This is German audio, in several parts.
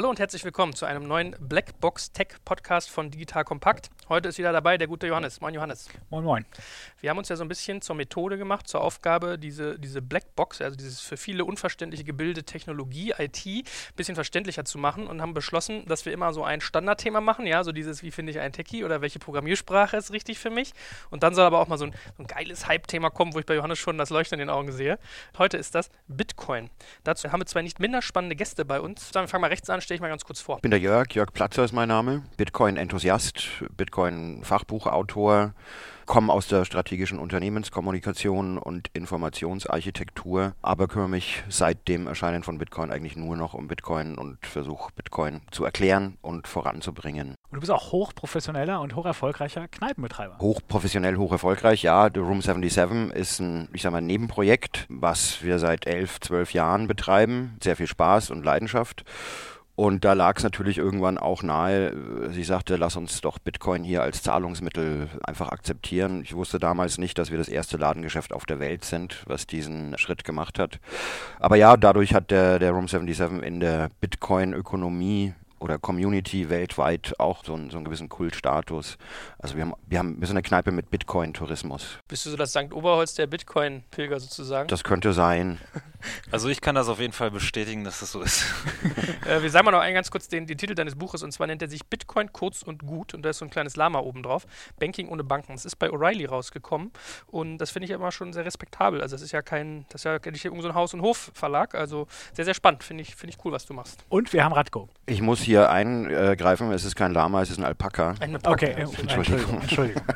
Hallo und herzlich willkommen zu einem neuen Blackbox Tech Podcast von Digital Kompakt. Heute ist wieder dabei der gute Johannes. Moin Johannes. Moin Moin. Wir haben uns ja so ein bisschen zur Methode gemacht, zur Aufgabe, diese, diese Blackbox, also dieses für viele unverständliche Gebilde Technologie, IT, ein bisschen verständlicher zu machen und haben beschlossen, dass wir immer so ein Standardthema machen, ja, so dieses, wie finde ich einen Techie oder welche Programmiersprache ist richtig für mich. Und dann soll aber auch mal so ein, so ein geiles Hype-Thema kommen, wo ich bei Johannes schon das Leuchten in den Augen sehe. Heute ist das Bitcoin. Dazu haben wir zwei nicht minder spannende Gäste bei uns. Dann fangen wir rechts an stelle ich mal ganz kurz vor. Ich bin der Jörg, Jörg Platzer ist mein Name, Bitcoin-Enthusiast, Bitcoin-Fachbuchautor, komme aus der strategischen Unternehmenskommunikation und Informationsarchitektur, aber kümmere mich seit dem Erscheinen von Bitcoin eigentlich nur noch um Bitcoin und versuche Bitcoin zu erklären und voranzubringen. Und du bist auch hochprofessioneller und hocherfolgreicher Kneipenbetreiber. Hochprofessionell, hocherfolgreich, ja. The Room 77 ist ein, ich sag mal, Nebenprojekt, was wir seit elf, zwölf Jahren betreiben. Sehr viel Spaß und Leidenschaft. Und da lag es natürlich irgendwann auch nahe, sie sagte, lass uns doch Bitcoin hier als Zahlungsmittel einfach akzeptieren. Ich wusste damals nicht, dass wir das erste Ladengeschäft auf der Welt sind, was diesen Schritt gemacht hat. Aber ja, dadurch hat der, der Room 77 in der Bitcoin-Ökonomie oder Community weltweit auch so einen, so einen gewissen Kultstatus. Also wir haben, wir haben wir sind eine Kneipe mit Bitcoin-Tourismus. Bist du so das St. Oberholz der Bitcoin-Pilger sozusagen? Das könnte sein. Also ich kann das auf jeden Fall bestätigen, dass das so ist. äh, wir sagen mal noch einen ganz kurz den, den, Titel deines Buches und zwar nennt er sich Bitcoin kurz und gut und da ist so ein kleines Lama oben drauf. Banking ohne Banken. Es ist bei O'Reilly rausgekommen und das finde ich immer schon sehr respektabel. Also das ist ja kein, das ist ja nicht irgendein so ein Haus- und Hof-Verlag. Also sehr, sehr spannend. Finde ich, find ich cool, was du machst. Und wir haben Radko. Ich muss hier eingreifen, es ist kein Lama, es ist ein Alpaka. Ein Alpaka. Okay, Entschuldigung. Entschuldigung.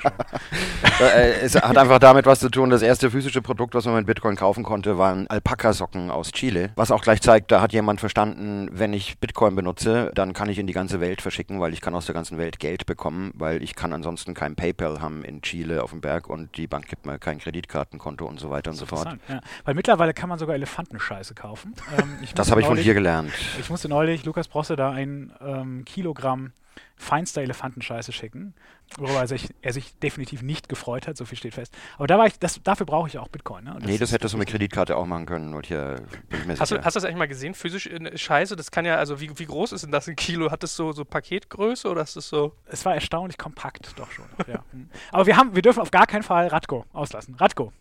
Äh, es hat einfach damit was zu tun, das erste physische Produkt, was man mit Bitcoin kaufen konnte, waren Alpaka-Socken aus Chile. Was auch gleich zeigt, da hat jemand verstanden, wenn ich Bitcoin benutze, dann kann ich in die ganze Welt verschicken, weil ich kann aus der ganzen Welt Geld bekommen, weil ich kann ansonsten kein PayPal haben in Chile auf dem Berg und die Bank gibt mir kein Kreditkartenkonto und so weiter und so fort. Ja. Weil mittlerweile kann man sogar Elefantenscheiße kaufen. Ähm, das habe ich von dir gelernt. Ich musste neulich Lukas Brosse da ähm, Kilogramm feinster Elefantenscheiße schicken, worüber er sich, er sich, definitiv nicht gefreut hat, so viel steht fest. Aber da war ich, das, dafür brauche ich auch Bitcoin. Ne? Das nee, das hättest du mit Kreditkarte auch machen können. Und hier bin ich mir hast. Du, hast du das eigentlich mal gesehen? Physisch Scheiße, das kann ja, also wie, wie groß ist denn das ein Kilo? Hat das so, so Paketgröße oder ist das so? Es war erstaunlich kompakt, doch schon. ja. Hm. Aber wir, haben, wir dürfen auf gar keinen Fall Radko auslassen. Radko.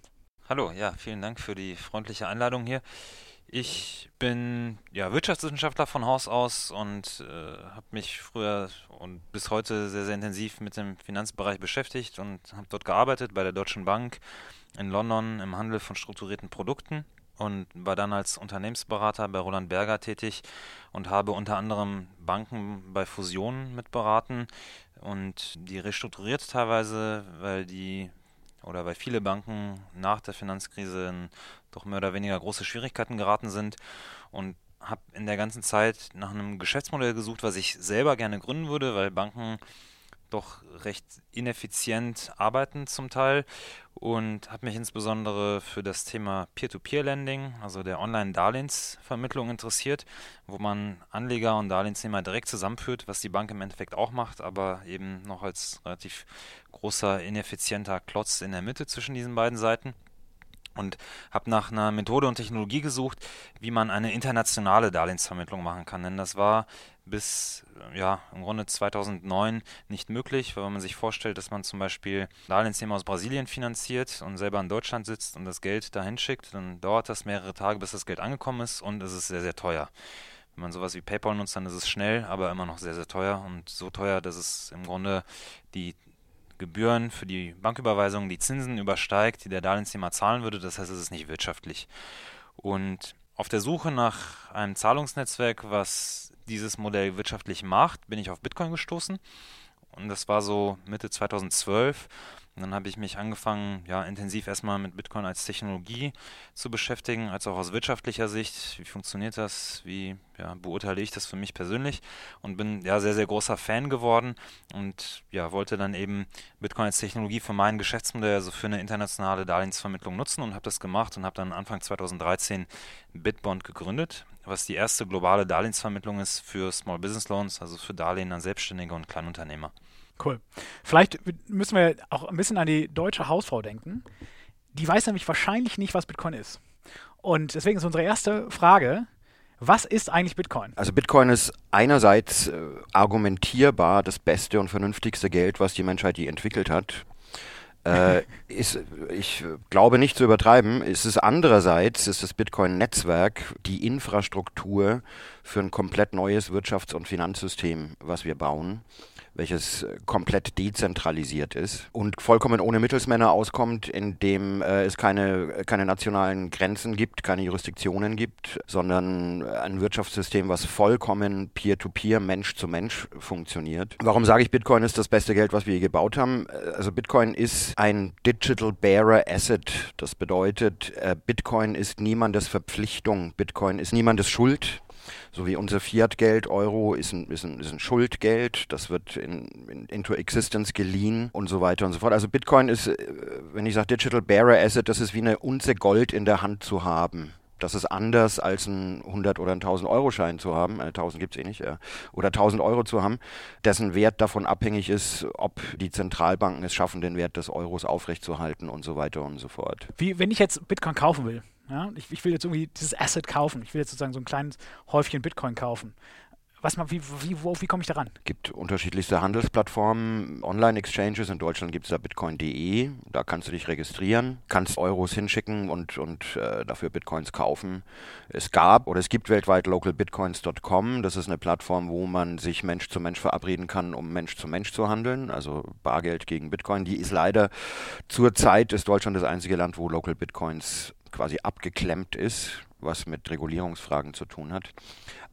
Hallo, ja, vielen Dank für die freundliche Einladung hier. Ich bin ja Wirtschaftswissenschaftler von Haus aus und äh, habe mich früher und bis heute sehr, sehr intensiv mit dem Finanzbereich beschäftigt und habe dort gearbeitet bei der Deutschen Bank in London im Handel von strukturierten Produkten und war dann als Unternehmensberater bei Roland Berger tätig und habe unter anderem Banken bei Fusionen mitberaten und die restrukturiert teilweise, weil die oder weil viele Banken nach der Finanzkrise in doch mehr oder weniger große Schwierigkeiten geraten sind und habe in der ganzen Zeit nach einem Geschäftsmodell gesucht, was ich selber gerne gründen würde, weil Banken doch recht ineffizient arbeiten zum Teil und habe mich insbesondere für das Thema Peer-to-Peer-Lending, also der Online-Darlehensvermittlung interessiert, wo man Anleger und Darlehensnehmer direkt zusammenführt, was die Bank im Endeffekt auch macht, aber eben noch als relativ großer, ineffizienter Klotz in der Mitte zwischen diesen beiden Seiten und habe nach einer Methode und Technologie gesucht, wie man eine internationale Darlehensvermittlung machen kann. Denn das war bis ja im Grunde 2009 nicht möglich, weil man sich vorstellt, dass man zum Beispiel Darlehensnehmer aus Brasilien finanziert und selber in Deutschland sitzt und das Geld dahin schickt, dann dauert das mehrere Tage, bis das Geld angekommen ist und es ist sehr, sehr teuer. Wenn man sowas wie PayPal nutzt, dann ist es schnell, aber immer noch sehr, sehr teuer und so teuer, dass es im Grunde die Gebühren für die Banküberweisung die Zinsen übersteigt, die der Darlehensnehmer zahlen würde. Das heißt, es ist nicht wirtschaftlich. Und auf der Suche nach einem Zahlungsnetzwerk, was dieses Modell wirtschaftlich macht, bin ich auf Bitcoin gestoßen. Und das war so Mitte 2012. Und dann habe ich mich angefangen, ja, intensiv erstmal mit Bitcoin als Technologie zu beschäftigen, als auch aus wirtschaftlicher Sicht. Wie funktioniert das? Wie ja, beurteile ich das für mich persönlich? Und bin ja sehr, sehr großer Fan geworden und ja, wollte dann eben Bitcoin als Technologie für mein Geschäftsmodell, also für eine internationale Darlehensvermittlung nutzen und habe das gemacht und habe dann Anfang 2013 Bitbond gegründet, was die erste globale Darlehensvermittlung ist für Small Business Loans, also für Darlehen an Selbstständige und Kleinunternehmer. Cool. Vielleicht müssen wir auch ein bisschen an die deutsche Hausfrau denken. Die weiß nämlich wahrscheinlich nicht, was Bitcoin ist. Und deswegen ist unsere erste Frage, Was ist eigentlich Bitcoin? Also Bitcoin ist einerseits äh, argumentierbar das beste und vernünftigste Geld, was die Menschheit je entwickelt hat. Äh, ist, ich glaube nicht zu übertreiben, ist es andererseits, ist das Bitcoin-Netzwerk die Infrastruktur für ein komplett neues Wirtschafts- und Finanzsystem, was wir bauen welches äh, komplett dezentralisiert ist und vollkommen ohne Mittelsmänner auskommt, indem äh, es keine, keine nationalen Grenzen gibt, keine Jurisdiktionen gibt, sondern ein Wirtschaftssystem, was vollkommen peer-to-peer, Mensch zu Mensch funktioniert. Warum sage ich, Bitcoin ist das beste Geld, was wir je gebaut haben? Äh, also Bitcoin ist ein Digital Bearer Asset. Das bedeutet, äh, Bitcoin ist niemandes Verpflichtung, Bitcoin ist niemandes Schuld so wie unser Fiat-Geld, Euro, ist ein, ist, ein, ist ein Schuldgeld, das wird in, in, into existence geliehen und so weiter und so fort. Also Bitcoin ist, äh, wenn ich sage Digital Bearer Asset, das ist wie eine Unze Gold in der Hand zu haben. Das ist anders als ein 100 oder ein 1000 Euro Schein zu haben, äh, 1000 gibt es eh nicht, äh, oder 1000 Euro zu haben, dessen Wert davon abhängig ist, ob die Zentralbanken es schaffen, den Wert des Euros aufrechtzuerhalten und so weiter und so fort. Wie, wenn ich jetzt Bitcoin kaufen will, ja, ich, ich, will jetzt irgendwie dieses Asset kaufen. Ich will jetzt sozusagen so ein kleines Häufchen Bitcoin kaufen. Was wie, wie, wie komme ich daran? Es gibt unterschiedlichste Handelsplattformen, Online-Exchanges. In Deutschland gibt es da bitcoin.de. Da kannst du dich registrieren, kannst Euros hinschicken und, und äh, dafür Bitcoins kaufen. Es gab oder es gibt weltweit localbitcoins.com. Das ist eine Plattform, wo man sich Mensch zu Mensch verabreden kann, um Mensch zu Mensch zu handeln. Also Bargeld gegen Bitcoin. Die ist leider zurzeit ist Deutschland das einzige Land, wo Local Bitcoins quasi abgeklemmt ist, was mit Regulierungsfragen zu tun hat.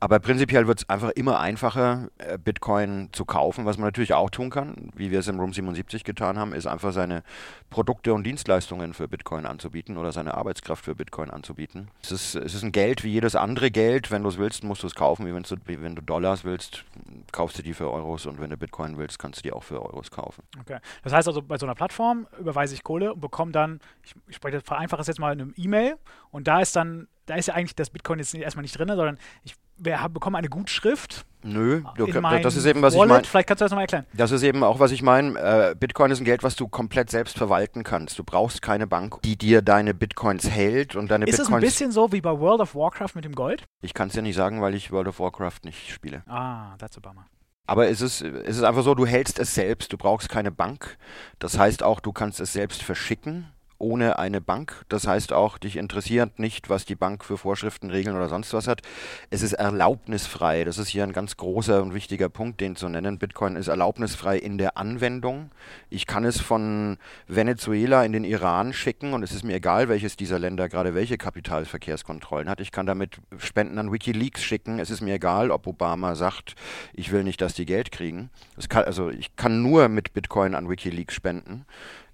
Aber prinzipiell wird es einfach immer einfacher, äh, Bitcoin zu kaufen. Was man natürlich auch tun kann, wie wir es im Room 77 getan haben, ist einfach seine Produkte und Dienstleistungen für Bitcoin anzubieten oder seine Arbeitskraft für Bitcoin anzubieten. Es ist, es ist ein Geld wie jedes andere Geld. Wenn du es willst, musst du es kaufen. Wie, wie wenn du Dollars willst, kaufst du die für Euros und wenn du Bitcoin willst, kannst du die auch für Euros kaufen. Okay. Das heißt also, bei so einer Plattform überweise ich Kohle und bekomme dann, ich, ich spreche vereinfache es jetzt mal in einem E-Mail und da ist dann, da ist ja eigentlich das Bitcoin jetzt erstmal nicht drin, sondern ich wir haben, bekommen eine Gutschrift. Nö, du, das ist eben, was Wallet. ich meine. Vielleicht kannst du das nochmal erklären. Das ist eben auch, was ich meine. Äh, Bitcoin ist ein Geld, was du komplett selbst verwalten kannst. Du brauchst keine Bank, die dir deine Bitcoins hält und deine ist Bitcoins. Ist es ein bisschen so wie bei World of Warcraft mit dem Gold? Ich kann es dir nicht sagen, weil ich World of Warcraft nicht spiele. Ah, that's a bummer. Aber es ist, es ist einfach so, du hältst es selbst, du brauchst keine Bank. Das heißt auch, du kannst es selbst verschicken ohne eine Bank. Das heißt auch, dich interessiert nicht, was die Bank für Vorschriften, Regeln oder sonst was hat. Es ist erlaubnisfrei. Das ist hier ein ganz großer und wichtiger Punkt, den zu nennen. Bitcoin ist erlaubnisfrei in der Anwendung. Ich kann es von Venezuela in den Iran schicken und es ist mir egal, welches dieser Länder gerade welche Kapitalverkehrskontrollen hat. Ich kann damit Spenden an Wikileaks schicken. Es ist mir egal, ob Obama sagt, ich will nicht, dass die Geld kriegen. Kann, also ich kann nur mit Bitcoin an Wikileaks spenden.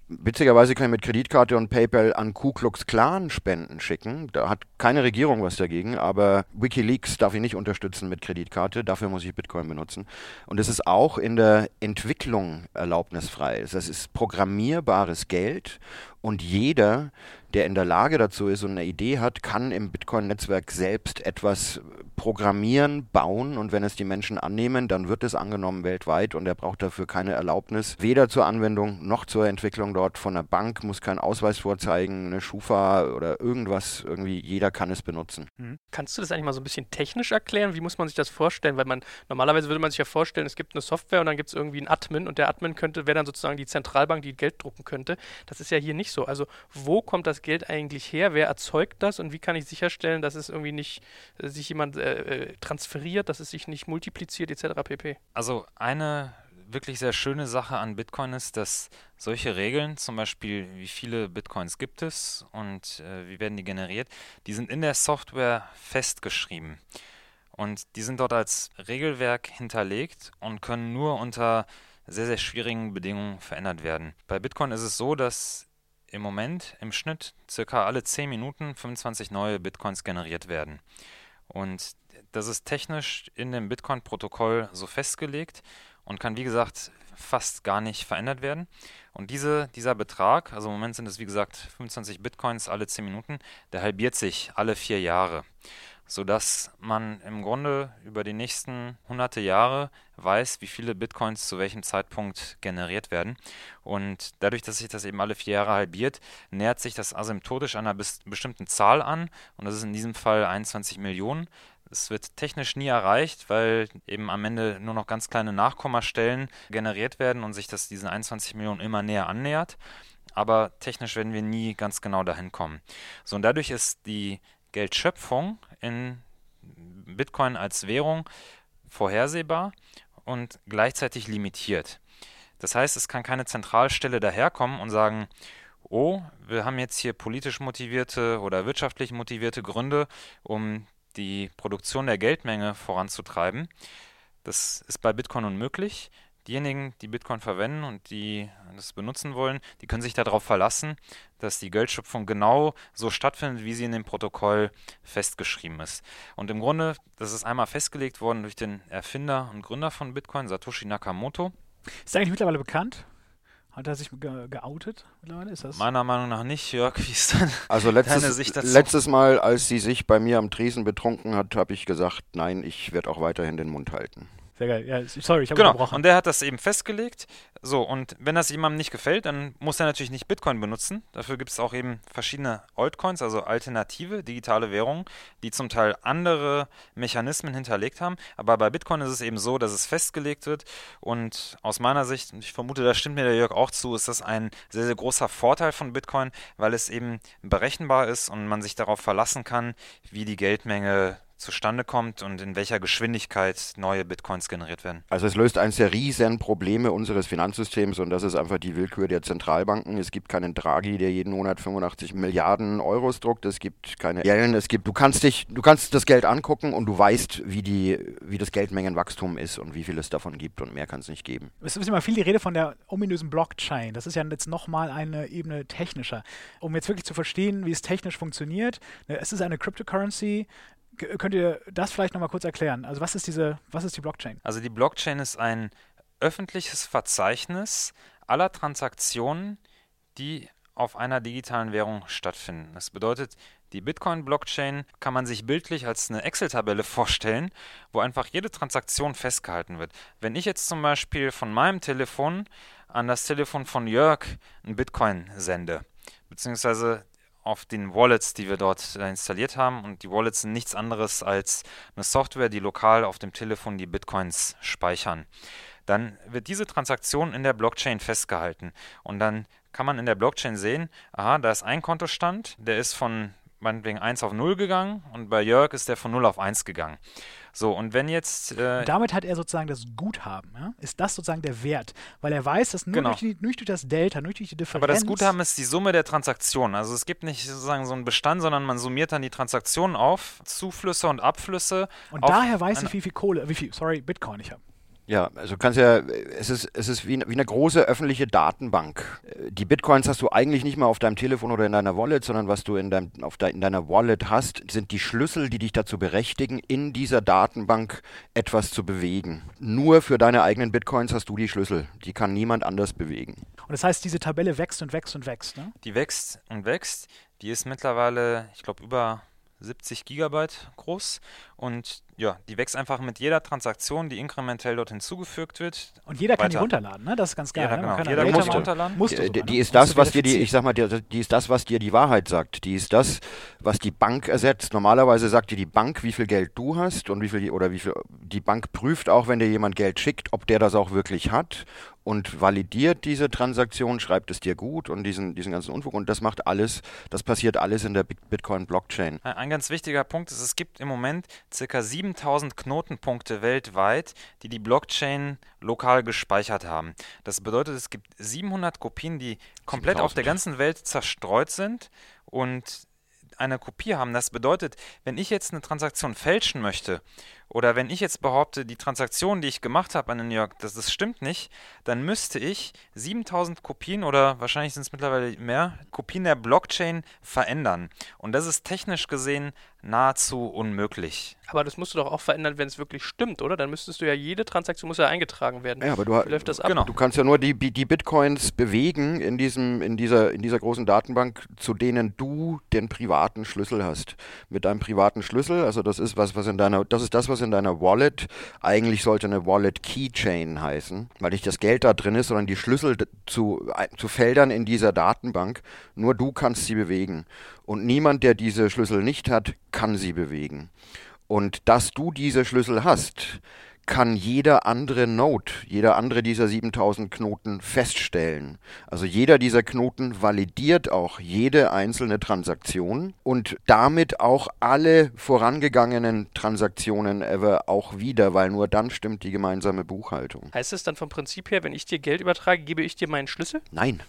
Witzigerweise kann ich mit Kreditkarte und PayPal an Ku Klux Klan Spenden schicken. Da hat keine Regierung was dagegen, aber WikiLeaks darf ich nicht unterstützen mit Kreditkarte. Dafür muss ich Bitcoin benutzen. Und es ist auch in der Entwicklung erlaubnisfrei. Das ist programmierbares Geld und jeder, der in der Lage dazu ist und eine Idee hat, kann im Bitcoin-Netzwerk selbst etwas programmieren, bauen und wenn es die Menschen annehmen, dann wird es angenommen weltweit und er braucht dafür keine Erlaubnis, weder zur Anwendung noch zur Entwicklung dort von der Bank, muss keinen Ausweis vorzeigen, eine Schufa oder irgendwas, irgendwie jeder kann es benutzen. Mhm. Kannst du das eigentlich mal so ein bisschen technisch erklären? Wie muss man sich das vorstellen? Weil man normalerweise würde man sich ja vorstellen, es gibt eine Software und dann gibt es irgendwie einen Admin und der Admin könnte, wäre dann sozusagen die Zentralbank, die Geld drucken könnte. Das ist ja hier nicht so. Also wo kommt das Geld eigentlich her? Wer erzeugt das und wie kann ich sicherstellen, dass es irgendwie nicht äh, sich jemand äh, äh, transferiert, dass es sich nicht multipliziert etc. pp. Also eine wirklich sehr schöne Sache an Bitcoin ist, dass solche Regeln, zum Beispiel wie viele Bitcoins gibt es und äh, wie werden die generiert, die sind in der Software festgeschrieben. Und die sind dort als Regelwerk hinterlegt und können nur unter sehr, sehr schwierigen Bedingungen verändert werden. Bei Bitcoin ist es so, dass im Moment im Schnitt circa alle 10 Minuten 25 neue Bitcoins generiert werden. Und das ist technisch in dem Bitcoin-Protokoll so festgelegt und kann, wie gesagt, fast gar nicht verändert werden. Und diese, dieser Betrag, also im Moment sind es wie gesagt 25 Bitcoins alle 10 Minuten, der halbiert sich alle vier Jahre sodass man im Grunde über die nächsten hunderte Jahre weiß, wie viele Bitcoins zu welchem Zeitpunkt generiert werden. Und dadurch, dass sich das eben alle vier Jahre halbiert, nähert sich das asymptotisch einer bestimmten Zahl an. Und das ist in diesem Fall 21 Millionen. Es wird technisch nie erreicht, weil eben am Ende nur noch ganz kleine Nachkommastellen generiert werden und sich das diesen 21 Millionen immer näher annähert. Aber technisch werden wir nie ganz genau dahin kommen. So, und dadurch ist die Geldschöpfung in Bitcoin als Währung vorhersehbar und gleichzeitig limitiert. Das heißt, es kann keine Zentralstelle daherkommen und sagen, oh, wir haben jetzt hier politisch motivierte oder wirtschaftlich motivierte Gründe, um die Produktion der Geldmenge voranzutreiben. Das ist bei Bitcoin unmöglich. Diejenigen, die Bitcoin verwenden und die das benutzen wollen, die können sich darauf verlassen, dass die Geldschöpfung genau so stattfindet, wie sie in dem Protokoll festgeschrieben ist. Und im Grunde, das ist einmal festgelegt worden durch den Erfinder und Gründer von Bitcoin, Satoshi Nakamoto. Ist er eigentlich mittlerweile bekannt? Hat er sich ge geoutet mittlerweile? Ist das Meiner Meinung nach nicht, Jörg. Wie ist dann also letztes, Sicht dazu? letztes Mal, als sie sich bei mir am Tresen betrunken hat, habe ich gesagt, nein, ich werde auch weiterhin den Mund halten. Sehr geil. Ja, sorry, ich habe genau. Und der hat das eben festgelegt. So, und wenn das jemandem nicht gefällt, dann muss er natürlich nicht Bitcoin benutzen. Dafür gibt es auch eben verschiedene Altcoins, also alternative digitale Währungen, die zum Teil andere Mechanismen hinterlegt haben. Aber bei Bitcoin ist es eben so, dass es festgelegt wird. Und aus meiner Sicht, und ich vermute, da stimmt mir der Jörg auch zu, ist das ein sehr, sehr großer Vorteil von Bitcoin, weil es eben berechenbar ist und man sich darauf verlassen kann, wie die Geldmenge zustande kommt und in welcher Geschwindigkeit neue Bitcoins generiert werden. Also es löst eines der riesen Probleme unseres Finanzsystems und das ist einfach die Willkür der Zentralbanken. Es gibt keinen Draghi, der jeden Monat 85 Milliarden Euros druckt. Es gibt keine Yellen. Es gibt, du kannst dich, du kannst das Geld angucken und du weißt, wie die, wie das Geldmengenwachstum ist und wie viel es davon gibt und mehr kann es nicht geben. Es ist immer viel die Rede von der ominösen Blockchain. Das ist ja jetzt nochmal eine Ebene technischer. Um jetzt wirklich zu verstehen, wie es technisch funktioniert. Ne, es ist eine Cryptocurrency, Könnt ihr das vielleicht nochmal kurz erklären? Also was ist diese, was ist die Blockchain? Also die Blockchain ist ein öffentliches Verzeichnis aller Transaktionen, die auf einer digitalen Währung stattfinden. Das bedeutet, die Bitcoin-Blockchain kann man sich bildlich als eine Excel-Tabelle vorstellen, wo einfach jede Transaktion festgehalten wird. Wenn ich jetzt zum Beispiel von meinem Telefon an das Telefon von Jörg ein Bitcoin sende, beziehungsweise auf den Wallets, die wir dort äh, installiert haben. Und die Wallets sind nichts anderes als eine Software, die lokal auf dem Telefon die Bitcoins speichern. Dann wird diese Transaktion in der Blockchain festgehalten. Und dann kann man in der Blockchain sehen, aha, da ist ein Kontostand, der ist von meinetwegen 1 auf 0 gegangen und bei Jörg ist der von 0 auf 1 gegangen. So, und wenn jetzt. Äh damit hat er sozusagen das Guthaben, ja? ist das sozusagen der Wert, weil er weiß, dass nur, genau. durch, die, nur durch das Delta, nur durch die Differenz. Aber das Guthaben ist die Summe der Transaktionen. Also es gibt nicht sozusagen so einen Bestand, sondern man summiert dann die Transaktionen auf, Zuflüsse und Abflüsse. Und daher weiß ich, wie viel Kohle, wie viel, sorry, Bitcoin ich habe. Ja, also du kannst ja, es ist, es ist wie, wie eine große öffentliche Datenbank. Die Bitcoins hast du eigentlich nicht mehr auf deinem Telefon oder in deiner Wallet, sondern was du in, dein, auf de, in deiner Wallet hast, sind die Schlüssel, die dich dazu berechtigen, in dieser Datenbank etwas zu bewegen. Nur für deine eigenen Bitcoins hast du die Schlüssel. Die kann niemand anders bewegen. Und das heißt, diese Tabelle wächst und wächst und wächst, ne? Die wächst und wächst. Die ist mittlerweile, ich glaube, über 70 Gigabyte groß und ja, die wächst einfach mit jeder Transaktion, die inkrementell dort hinzugefügt wird. Und jeder weiter. kann die runterladen, ne? Das ist ganz geil. Jeder, ne? genau. kann jeder muss runterladen. Musst die, die, die ist das, was dir die, ich sag mal, die, die, ist das, was dir die Wahrheit sagt. Die ist das, was die Bank ersetzt. Normalerweise sagt dir die Bank, wie viel Geld du hast und wie viel oder wie viel die Bank prüft auch, wenn dir jemand Geld schickt, ob der das auch wirklich hat und validiert diese Transaktion, schreibt es dir gut und diesen, diesen ganzen Unfug. Und das macht alles, das passiert alles in der Bitcoin-Blockchain. Ein ganz wichtiger Punkt ist, es gibt im Moment ca. 7000 Knotenpunkte weltweit, die die Blockchain lokal gespeichert haben. Das bedeutet, es gibt 700 Kopien, die komplett 7000. auf der ganzen Welt zerstreut sind und eine Kopie haben. Das bedeutet, wenn ich jetzt eine Transaktion fälschen möchte oder wenn ich jetzt behaupte, die Transaktion, die ich gemacht habe an New York, das, das stimmt nicht, dann müsste ich 7000 Kopien oder wahrscheinlich sind es mittlerweile mehr Kopien der Blockchain verändern. Und das ist technisch gesehen nahezu unmöglich. Aber das musst du doch auch verändern, wenn es wirklich stimmt, oder? Dann müsstest du ja jede Transaktion muss ja eingetragen werden. Ja, aber du, Wie läuft das ab? Genau. du kannst ja nur die, die Bitcoins bewegen in, diesem, in, dieser, in dieser großen Datenbank, zu denen du den privaten Schlüssel hast. Mit deinem privaten Schlüssel, also das ist was, was in deiner, das ist das, was in deiner Wallet, eigentlich sollte eine Wallet Keychain heißen, weil nicht das Geld da drin ist, sondern die Schlüssel zu, zu Feldern in dieser Datenbank. Nur du kannst sie bewegen. Und niemand, der diese Schlüssel nicht hat, kann sie bewegen. Und dass du diese Schlüssel hast, kann jeder andere Node, jeder andere dieser 7000 Knoten feststellen. Also jeder dieser Knoten validiert auch jede einzelne Transaktion und damit auch alle vorangegangenen Transaktionen ever auch wieder, weil nur dann stimmt die gemeinsame Buchhaltung. Heißt es dann vom Prinzip her, wenn ich dir Geld übertrage, gebe ich dir meinen Schlüssel? Nein.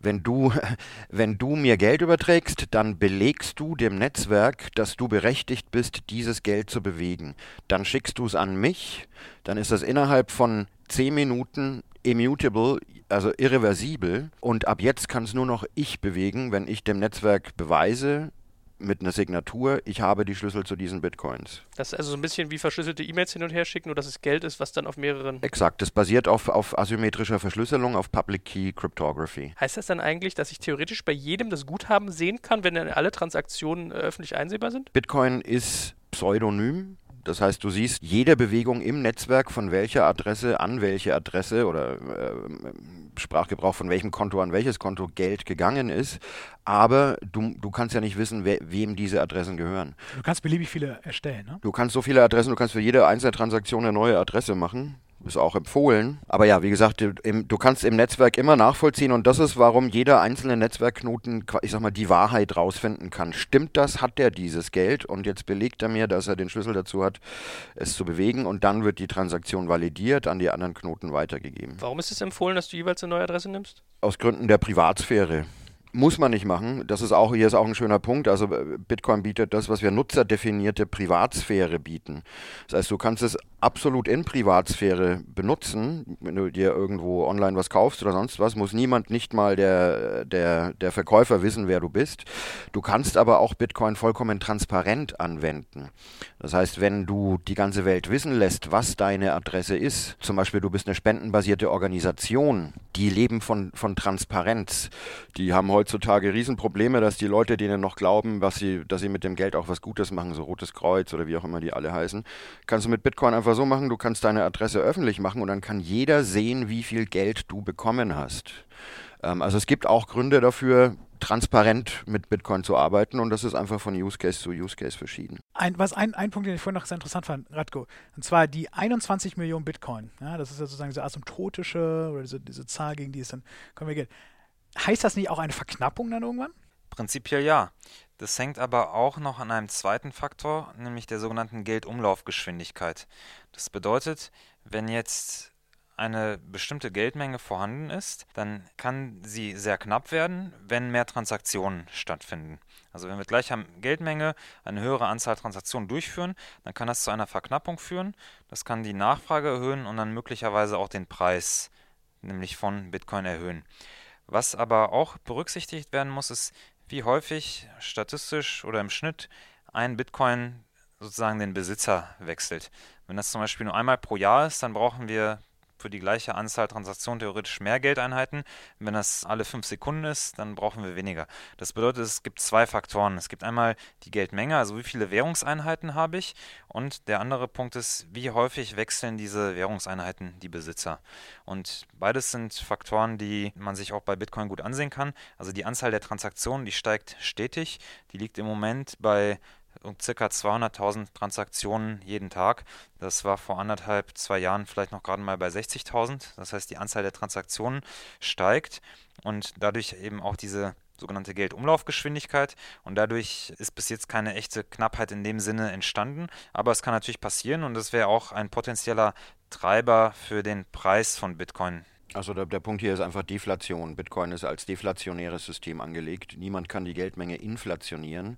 Wenn du, wenn du mir Geld überträgst, dann belegst du dem Netzwerk, dass du berechtigt bist, dieses Geld zu bewegen. Dann schickst du es an mich, dann ist das innerhalb von 10 Minuten immutable, also irreversibel. Und ab jetzt kann es nur noch ich bewegen, wenn ich dem Netzwerk beweise, mit einer Signatur, ich habe die Schlüssel zu diesen Bitcoins. Das ist also so ein bisschen wie verschlüsselte E-Mails hin und her schicken, nur dass es Geld ist, was dann auf mehreren. Exakt, das basiert auf, auf asymmetrischer Verschlüsselung, auf Public Key Cryptography. Heißt das dann eigentlich, dass ich theoretisch bei jedem das Guthaben sehen kann, wenn dann alle Transaktionen äh, öffentlich einsehbar sind? Bitcoin ist pseudonym. Das heißt, du siehst jede Bewegung im Netzwerk von welcher Adresse an welche Adresse oder äh, Sprachgebrauch von welchem Konto an welches Konto Geld gegangen ist. Aber du, du kannst ja nicht wissen, we wem diese Adressen gehören. Du kannst beliebig viele erstellen, ne? Du kannst so viele Adressen, du kannst für jede einzelne Transaktion eine neue Adresse machen ist auch empfohlen. Aber ja, wie gesagt, du, im, du, kannst im Netzwerk immer nachvollziehen und das ist, warum jeder einzelne Netzwerkknoten, ich sag mal, die Wahrheit rausfinden kann. Stimmt das? Hat der dieses Geld? Und jetzt belegt er mir, dass er den Schlüssel dazu hat, es zu bewegen und dann wird die Transaktion validiert, an die anderen Knoten weitergegeben. Warum ist es empfohlen, dass du jeweils eine neue Adresse nimmst? Aus Gründen der Privatsphäre. Muss man nicht machen. Das ist auch, hier ist auch ein schöner Punkt. Also Bitcoin bietet das, was wir nutzerdefinierte Privatsphäre bieten. Das heißt, du kannst es absolut in Privatsphäre benutzen. Wenn du dir irgendwo online was kaufst oder sonst was, muss niemand, nicht mal der, der, der Verkäufer wissen, wer du bist. Du kannst aber auch Bitcoin vollkommen transparent anwenden. Das heißt, wenn du die ganze Welt wissen lässt, was deine Adresse ist, zum Beispiel du bist eine spendenbasierte Organisation, die leben von, von Transparenz. Die haben heutzutage Riesenprobleme, dass die Leute denen noch glauben, was sie, dass sie mit dem Geld auch was Gutes machen, so Rotes Kreuz oder wie auch immer die alle heißen. Kannst du mit Bitcoin einfach so machen, du kannst deine Adresse öffentlich machen und dann kann jeder sehen, wie viel Geld du bekommen hast. Ähm, also es gibt auch Gründe dafür, transparent mit Bitcoin zu arbeiten und das ist einfach von Use Case zu Use Case verschieden. Ein, was ein, ein Punkt, den ich vorhin noch sehr interessant fand, Radko, und zwar die 21 Millionen Bitcoin. Ja, das ist ja sozusagen diese asymptotische oder diese, diese Zahl, gegen die es dann konvergiert. Heißt das nicht auch eine Verknappung dann irgendwann? Prinzipiell ja. Das hängt aber auch noch an einem zweiten Faktor, nämlich der sogenannten Geldumlaufgeschwindigkeit. Das bedeutet, wenn jetzt eine bestimmte Geldmenge vorhanden ist, dann kann sie sehr knapp werden, wenn mehr Transaktionen stattfinden. Also wenn wir gleich haben Geldmenge eine höhere Anzahl Transaktionen durchführen, dann kann das zu einer Verknappung führen. Das kann die Nachfrage erhöhen und dann möglicherweise auch den Preis, nämlich von Bitcoin erhöhen. Was aber auch berücksichtigt werden muss, ist, wie häufig statistisch oder im Schnitt ein Bitcoin sozusagen den Besitzer wechselt. Wenn das zum Beispiel nur einmal pro Jahr ist, dann brauchen wir für die gleiche Anzahl Transaktionen theoretisch mehr Geldeinheiten. Wenn das alle fünf Sekunden ist, dann brauchen wir weniger. Das bedeutet, es gibt zwei Faktoren. Es gibt einmal die Geldmenge, also wie viele Währungseinheiten habe ich. Und der andere Punkt ist, wie häufig wechseln diese Währungseinheiten die Besitzer. Und beides sind Faktoren, die man sich auch bei Bitcoin gut ansehen kann. Also die Anzahl der Transaktionen, die steigt stetig. Die liegt im Moment bei um ca. 200.000 Transaktionen jeden Tag. Das war vor anderthalb, zwei Jahren vielleicht noch gerade mal bei 60.000. Das heißt, die Anzahl der Transaktionen steigt und dadurch eben auch diese sogenannte Geldumlaufgeschwindigkeit und dadurch ist bis jetzt keine echte Knappheit in dem Sinne entstanden, aber es kann natürlich passieren und das wäre auch ein potenzieller Treiber für den Preis von Bitcoin. Also der, der Punkt hier ist einfach Deflation. Bitcoin ist als deflationäres System angelegt. Niemand kann die Geldmenge inflationieren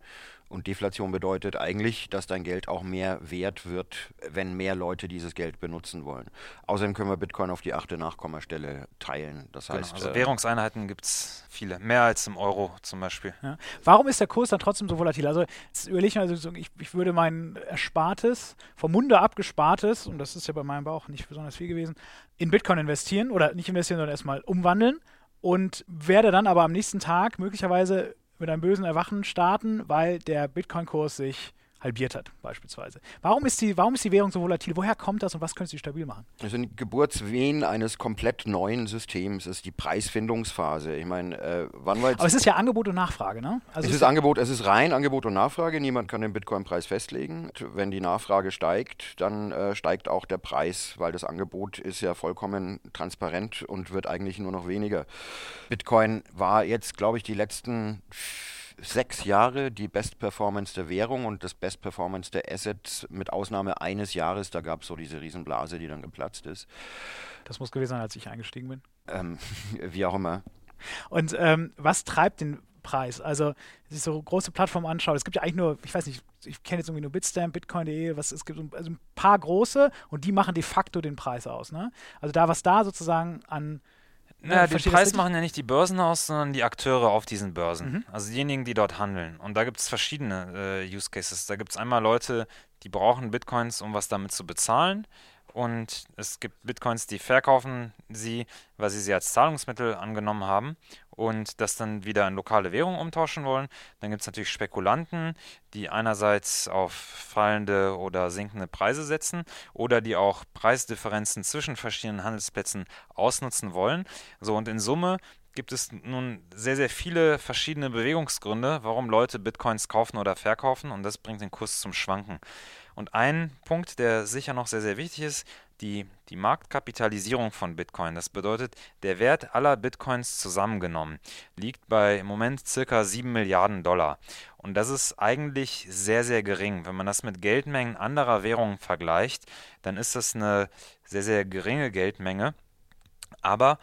und Deflation bedeutet eigentlich, dass dein Geld auch mehr wert wird, wenn mehr Leute dieses Geld benutzen wollen. Außerdem können wir Bitcoin auf die achte Nachkommastelle teilen. Das genau, heißt, also äh, Währungseinheiten gibt es viele, mehr als im Euro zum Beispiel. Ja. Warum ist der Kurs dann trotzdem so volatil? Also jetzt überlege ich mal, also ich, ich würde mein Erspartes, vom Munde abgespartes, und das ist ja bei meinem Bauch nicht besonders viel gewesen, in Bitcoin investieren oder nicht investieren, sondern erstmal umwandeln und werde dann aber am nächsten Tag möglicherweise mit einem bösen Erwachen starten, weil der Bitcoin-Kurs sich halbiert hat, beispielsweise. Warum ist, die, warum ist die Währung so volatil? Woher kommt das und was können Sie stabil machen? Das sind Geburtswehen eines komplett neuen Systems. Das ist die Preisfindungsphase. Ich meine, äh, wann war jetzt. Aber es ist ja Angebot und Nachfrage, ne? Also es ist Angebot, es ist rein Angebot und Nachfrage. Niemand kann den Bitcoin-Preis festlegen. Wenn die Nachfrage steigt, dann äh, steigt auch der Preis, weil das Angebot ist ja vollkommen transparent und wird eigentlich nur noch weniger. Bitcoin war jetzt, glaube ich, die letzten sechs Jahre die bestperformendste Währung und das bestperformendste Asset mit Ausnahme eines Jahres. Da gab es so diese Riesenblase, die dann geplatzt ist. Das muss gewesen sein, als ich eingestiegen bin. Ähm, wie auch immer. Und ähm, was treibt den Preis? Also, wenn ich so große Plattformen anschaue, es gibt ja eigentlich nur, ich weiß nicht, ich kenne jetzt irgendwie nur Bitstamp, Bitcoin.de, was es gibt, also ein paar große und die machen de facto den Preis aus. Ne? Also da, was da sozusagen an naja, den Preis machen ja nicht die Börsen aus, sondern die Akteure auf diesen Börsen. Mhm. Also diejenigen, die dort handeln. Und da gibt es verschiedene äh, Use Cases. Da gibt es einmal Leute, die brauchen Bitcoins, um was damit zu bezahlen. Und es gibt Bitcoins, die verkaufen sie, weil sie sie als Zahlungsmittel angenommen haben und das dann wieder in lokale Währung umtauschen wollen. Dann gibt es natürlich Spekulanten, die einerseits auf fallende oder sinkende Preise setzen oder die auch Preisdifferenzen zwischen verschiedenen Handelsplätzen ausnutzen wollen. So und in Summe gibt es nun sehr, sehr viele verschiedene Bewegungsgründe, warum Leute Bitcoins kaufen oder verkaufen und das bringt den Kurs zum Schwanken. Und ein Punkt, der sicher noch sehr, sehr wichtig ist, die, die Marktkapitalisierung von Bitcoin. Das bedeutet, der Wert aller Bitcoins zusammengenommen liegt bei im Moment circa 7 Milliarden Dollar. Und das ist eigentlich sehr, sehr gering. Wenn man das mit Geldmengen anderer Währungen vergleicht, dann ist das eine sehr, sehr geringe Geldmenge. Aber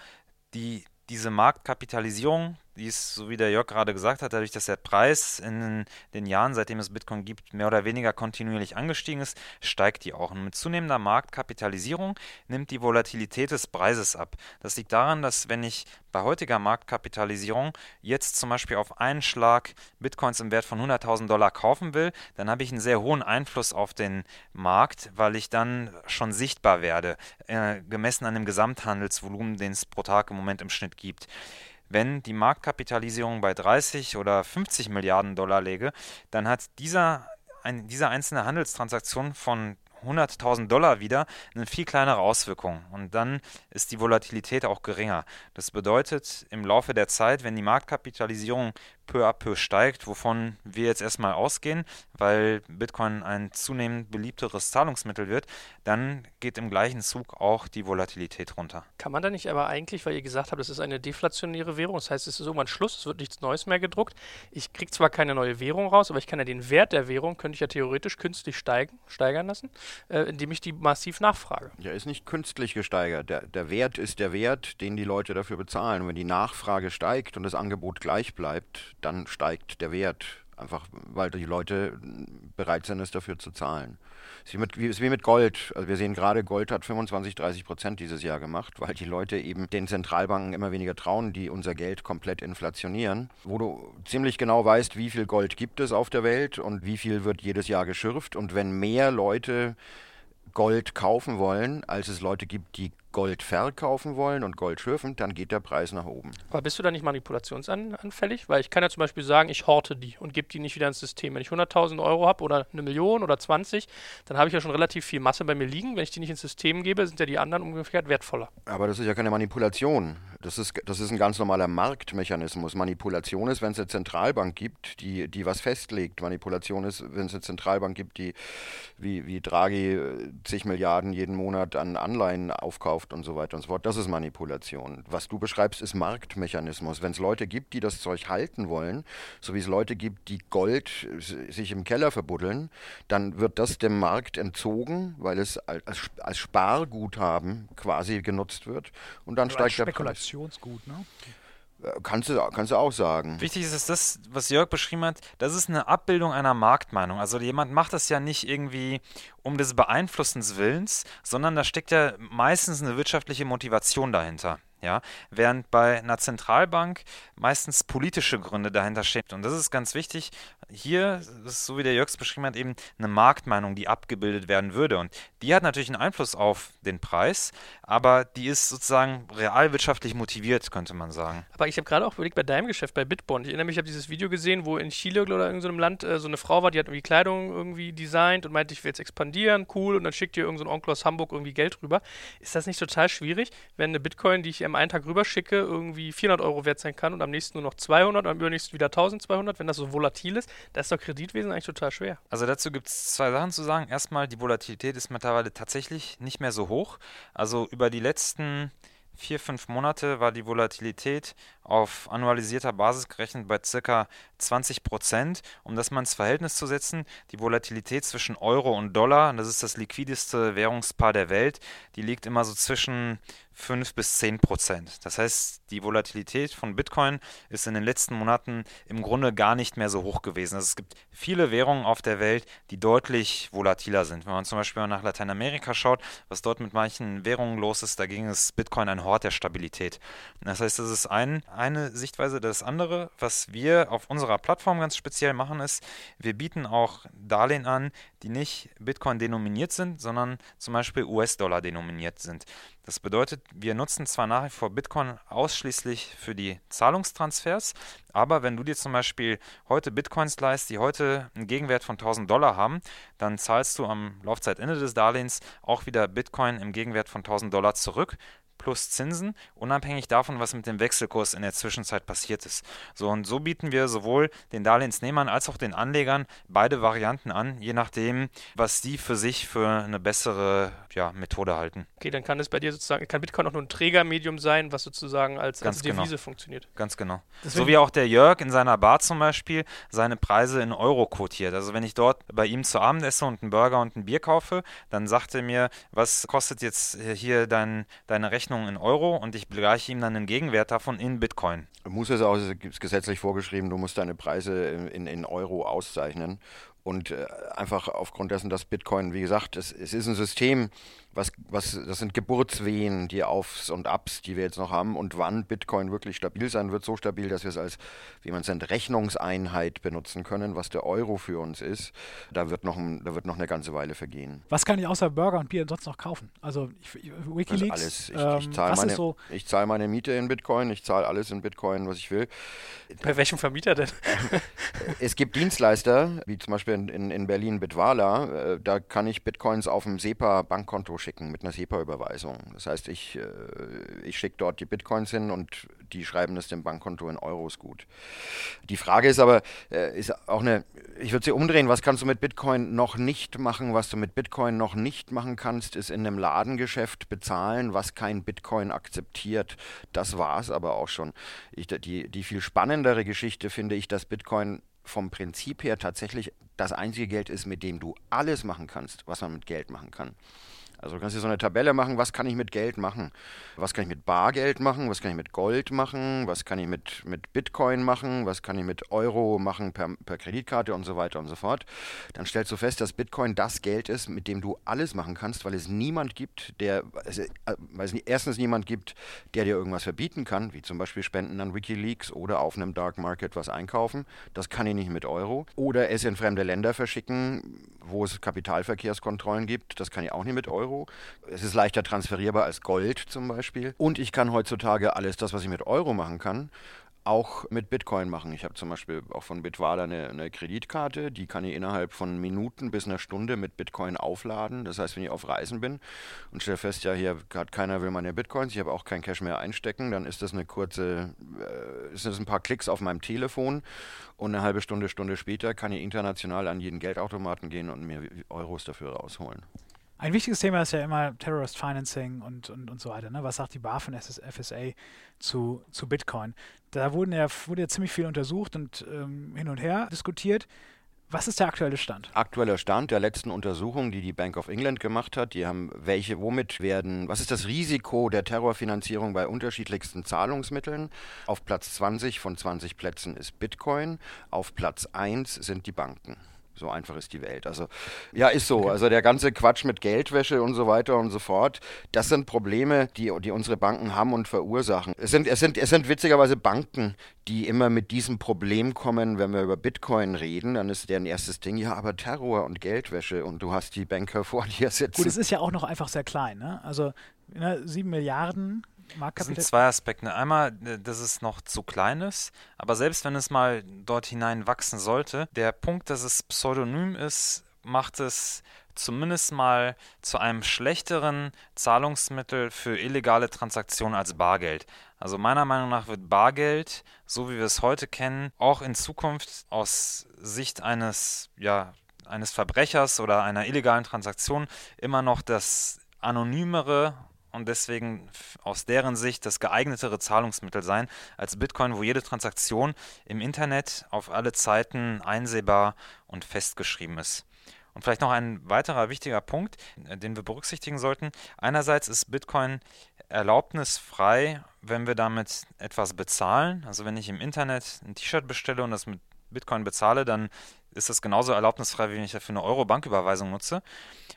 die, diese Marktkapitalisierung ist, so wie der Jörg gerade gesagt hat, dadurch, dass der Preis in den Jahren, seitdem es Bitcoin gibt, mehr oder weniger kontinuierlich angestiegen ist, steigt die auch. Und mit zunehmender Marktkapitalisierung nimmt die Volatilität des Preises ab. Das liegt daran, dass wenn ich bei heutiger Marktkapitalisierung jetzt zum Beispiel auf einen Schlag Bitcoins im Wert von 100.000 Dollar kaufen will, dann habe ich einen sehr hohen Einfluss auf den Markt, weil ich dann schon sichtbar werde, äh, gemessen an dem Gesamthandelsvolumen, den es pro Tag im Moment im Schnitt gibt wenn die Marktkapitalisierung bei 30 oder 50 Milliarden Dollar läge, dann hat dieser, ein, diese einzelne Handelstransaktion von 100.000 Dollar wieder eine viel kleinere Auswirkung und dann ist die Volatilität auch geringer. Das bedeutet, im Laufe der Zeit, wenn die Marktkapitalisierung peu à peu steigt, wovon wir jetzt erstmal ausgehen, weil Bitcoin ein zunehmend beliebteres Zahlungsmittel wird, dann geht im gleichen Zug auch die Volatilität runter. Kann man da nicht aber eigentlich, weil ihr gesagt habt, es ist eine deflationäre Währung, das heißt, es ist irgendwann Schluss, es wird nichts Neues mehr gedruckt. Ich kriege zwar keine neue Währung raus, aber ich kann ja den Wert der Währung, könnte ich ja theoretisch künstlich steigen, steigern lassen, äh, indem ich die massiv nachfrage. Ja, ist nicht künstlich gesteigert. Der, der Wert ist der Wert, den die Leute dafür bezahlen. Und wenn die Nachfrage steigt und das Angebot gleich bleibt, dann steigt der Wert. Einfach weil die Leute bereit sind, es dafür zu zahlen. Es ist wie mit, ist wie mit Gold. Also wir sehen gerade, Gold hat 25, 30 Prozent dieses Jahr gemacht, weil die Leute eben den Zentralbanken immer weniger trauen, die unser Geld komplett inflationieren. Wo du ziemlich genau weißt, wie viel Gold gibt es auf der Welt und wie viel wird jedes Jahr geschürft. Und wenn mehr Leute Gold kaufen wollen, als es Leute gibt, die Gold verkaufen wollen und Gold schürfen, dann geht der Preis nach oben. Aber bist du da nicht manipulationsanfällig? Weil ich kann ja zum Beispiel sagen, ich horte die und gebe die nicht wieder ins System. Wenn ich 100.000 Euro habe oder eine Million oder 20, dann habe ich ja schon relativ viel Masse bei mir liegen. Wenn ich die nicht ins System gebe, sind ja die anderen umgekehrt wertvoller. Aber das ist ja keine Manipulation. Das ist, das ist ein ganz normaler Marktmechanismus. Manipulation ist, wenn es eine Zentralbank gibt, die, die was festlegt. Manipulation ist, wenn es eine Zentralbank gibt, die wie, wie Draghi äh, zig Milliarden jeden Monat an Anleihen aufkauft und so weiter und so fort. Das ist Manipulation. Was du beschreibst, ist Marktmechanismus. Wenn es Leute gibt, die das Zeug halten wollen, so wie es Leute gibt, die Gold sich im Keller verbuddeln, dann wird das dem Markt entzogen, weil es als, als Sparguthaben quasi genutzt wird. Und dann also steigt der Preis. Spekulationsgut, ne? Äh, kannst du, kannst du auch sagen. Wichtig ist, dass das, was Jörg beschrieben hat, das ist eine Abbildung einer Marktmeinung. Also jemand macht das ja nicht irgendwie um des Beeinflussens Willens, sondern da steckt ja meistens eine wirtschaftliche Motivation dahinter. Ja, während bei einer Zentralbank meistens politische Gründe dahinter stehen. Und das ist ganz wichtig. Hier ist, so wie der Jörgs beschrieben hat, eben eine Marktmeinung, die abgebildet werden würde. Und die hat natürlich einen Einfluss auf den Preis, aber die ist sozusagen realwirtschaftlich motiviert, könnte man sagen. Aber ich habe gerade auch überlegt, bei deinem Geschäft, bei Bitbond, ich erinnere mich, ich habe dieses Video gesehen, wo in Chile oder in irgendeinem Land äh, so eine Frau war, die hat irgendwie Kleidung irgendwie designt und meinte, ich will jetzt expandieren, cool, und dann schickt ihr irgendein so Onkel aus Hamburg irgendwie Geld rüber. Ist das nicht total schwierig, wenn eine Bitcoin, die ich am einen Tag rüberschicke, irgendwie 400 Euro wert sein kann und am nächsten nur noch 200 und am übernächsten wieder 1200, wenn das so volatil ist? Da ist doch Kreditwesen eigentlich total schwer. Also dazu gibt es zwei Sachen zu sagen. Erstmal, die Volatilität ist mittlerweile tatsächlich nicht mehr so hoch. Also über die letzten vier, fünf Monate war die Volatilität auf annualisierter Basis gerechnet bei ca. 20 Prozent. Um das mal ins Verhältnis zu setzen, die Volatilität zwischen Euro und Dollar, das ist das liquideste Währungspaar der Welt, die liegt immer so zwischen 5 bis 10 Prozent. Das heißt, die Volatilität von Bitcoin ist in den letzten Monaten im Grunde gar nicht mehr so hoch gewesen. Also es gibt viele Währungen auf der Welt, die deutlich volatiler sind. Wenn man zum Beispiel nach Lateinamerika schaut, was dort mit manchen Währungen los ist, dagegen ist Bitcoin ein Hort der Stabilität. Das heißt, das ist ein, eine Sichtweise. Das andere, was wir auf unserer Plattform ganz speziell machen, ist, wir bieten auch Darlehen an, die nicht Bitcoin denominiert sind, sondern zum Beispiel US-Dollar denominiert sind. Das bedeutet, wir nutzen zwar nach wie vor Bitcoin ausschließlich für die Zahlungstransfers, aber wenn du dir zum Beispiel heute Bitcoins leist, die heute einen Gegenwert von 1000 Dollar haben, dann zahlst du am Laufzeitende des Darlehens auch wieder Bitcoin im Gegenwert von 1000 Dollar zurück plus Zinsen, unabhängig davon, was mit dem Wechselkurs in der Zwischenzeit passiert ist. So und so bieten wir sowohl den Darlehensnehmern als auch den Anlegern beide Varianten an, je nachdem, was sie für sich für eine bessere ja, Methode halten. Okay, dann kann es bei dir sozusagen, kann Bitcoin auch nur ein Trägermedium sein, was sozusagen als, als Devise genau. funktioniert. Ganz genau. Deswegen so wie auch der Jörg in seiner Bar zum Beispiel seine Preise in Euro quotiert. Also wenn ich dort bei ihm zu Abend esse und einen Burger und ein Bier kaufe, dann sagt er mir, was kostet jetzt hier dein, deine Rechnung Rechnung in Euro und ich begleiche ihm dann den Gegenwert davon in Bitcoin. Muss es auch, es ist gesetzlich vorgeschrieben, du musst deine Preise in, in Euro auszeichnen. Und äh, einfach aufgrund dessen, dass Bitcoin, wie gesagt, es, es ist ein System, was, was, das sind Geburtswehen, die Aufs und Abs, die wir jetzt noch haben. Und wann Bitcoin wirklich stabil sein wird, so stabil, dass wir es als, wie man es nennt, Rechnungseinheit benutzen können, was der Euro für uns ist, da wird noch, ein, da wird noch eine ganze Weile vergehen. Was kann ich außer Burger und Bier sonst noch kaufen? Also ich, Wikileaks. Also alles. Ich, ähm, ich zahle meine, so zahl meine Miete in Bitcoin, ich zahle alles in Bitcoin, was ich will. Bei welchem Vermieter denn? es gibt Dienstleister, wie zum Beispiel in, in, in Berlin Bitwala, äh, da kann ich Bitcoins auf dem SEPA-Bankkonto schicken mit einer SEPA-Überweisung. Das heißt, ich, äh, ich schicke dort die Bitcoins hin und die schreiben es dem Bankkonto in Euros gut. Die Frage ist aber, äh, ist auch eine, ich würde sie umdrehen, was kannst du mit Bitcoin noch nicht machen? Was du mit Bitcoin noch nicht machen kannst, ist in einem Ladengeschäft bezahlen, was kein Bitcoin akzeptiert. Das war es aber auch schon. Ich, die, die viel spannendere Geschichte finde ich, dass Bitcoin vom Prinzip her tatsächlich das einzige Geld ist, mit dem du alles machen kannst, was man mit Geld machen kann. Also du kannst dir so eine Tabelle machen, was kann ich mit Geld machen? Was kann ich mit Bargeld machen? Was kann ich mit Gold machen? Was kann ich mit, mit Bitcoin machen? Was kann ich mit Euro machen per, per Kreditkarte und so weiter und so fort? Dann stellst du fest, dass Bitcoin das Geld ist, mit dem du alles machen kannst, weil es niemand gibt, der, also, weil es erstens niemand gibt, der dir irgendwas verbieten kann, wie zum Beispiel Spenden an Wikileaks oder auf einem Dark Market was einkaufen. Das kann ich nicht mit Euro. Oder es in fremde Länder verschicken, wo es Kapitalverkehrskontrollen gibt. Das kann ich auch nicht mit Euro. Euro. Es ist leichter transferierbar als Gold zum Beispiel. Und ich kann heutzutage alles das, was ich mit Euro machen kann, auch mit Bitcoin machen. Ich habe zum Beispiel auch von Bitwala eine, eine, Kreditkarte, die kann ich innerhalb von Minuten bis einer Stunde mit Bitcoin aufladen. Das heißt, wenn ich auf Reisen bin und stelle fest, ja, hier hat keiner will meine Bitcoins, ich habe auch kein Cash mehr einstecken, dann ist das eine kurze, äh, ist das ein paar Klicks auf meinem Telefon und eine halbe Stunde, Stunde später kann ich international an jeden Geldautomaten gehen und mir Euros dafür rausholen. Ein wichtiges Thema ist ja immer Terrorist Financing und, und, und so weiter. Ne? Was sagt die BaFin FSA zu, zu Bitcoin? Da wurden ja, wurde ja ziemlich viel untersucht und ähm, hin und her diskutiert. Was ist der aktuelle Stand? Aktueller Stand der letzten Untersuchung, die die Bank of England gemacht hat. Die haben welche, womit werden, was ist das Risiko der Terrorfinanzierung bei unterschiedlichsten Zahlungsmitteln? Auf Platz 20 von 20 Plätzen ist Bitcoin, auf Platz 1 sind die Banken. So einfach ist die Welt. Also ja, ist so. Okay. Also der ganze Quatsch mit Geldwäsche und so weiter und so fort, das sind Probleme, die, die unsere Banken haben und verursachen. Es sind, es, sind, es sind witzigerweise Banken, die immer mit diesem Problem kommen, wenn wir über Bitcoin reden, dann ist deren erstes Ding, ja, aber Terror und Geldwäsche und du hast die Banker vor dir sitzen. Gut, es ist ja auch noch einfach sehr klein, ne? Also ne, 7 Milliarden Marktkapital? Das sind zwei Aspekte. Einmal, äh, dass es noch zu klein ist, aber selbst wenn es mal dort hinein wachsen sollte, der Punkt, dass es pseudonym ist, macht es zumindest mal zu einem schlechteren Zahlungsmittel für illegale Transaktionen als Bargeld. Also meiner Meinung nach wird Bargeld, so wie wir es heute kennen, auch in Zukunft aus Sicht eines, ja, eines Verbrechers oder einer illegalen Transaktion immer noch das anonymere und deswegen aus deren Sicht das geeignetere Zahlungsmittel sein als Bitcoin, wo jede Transaktion im Internet auf alle Zeiten einsehbar und festgeschrieben ist. Und vielleicht noch ein weiterer wichtiger Punkt, äh, den wir berücksichtigen sollten. Einerseits ist Bitcoin erlaubnisfrei, wenn wir damit etwas bezahlen. Also wenn ich im Internet ein T-Shirt bestelle und das mit Bitcoin bezahle, dann ist das genauso erlaubnisfrei, wie wenn ich dafür eine Euro-Banküberweisung nutze.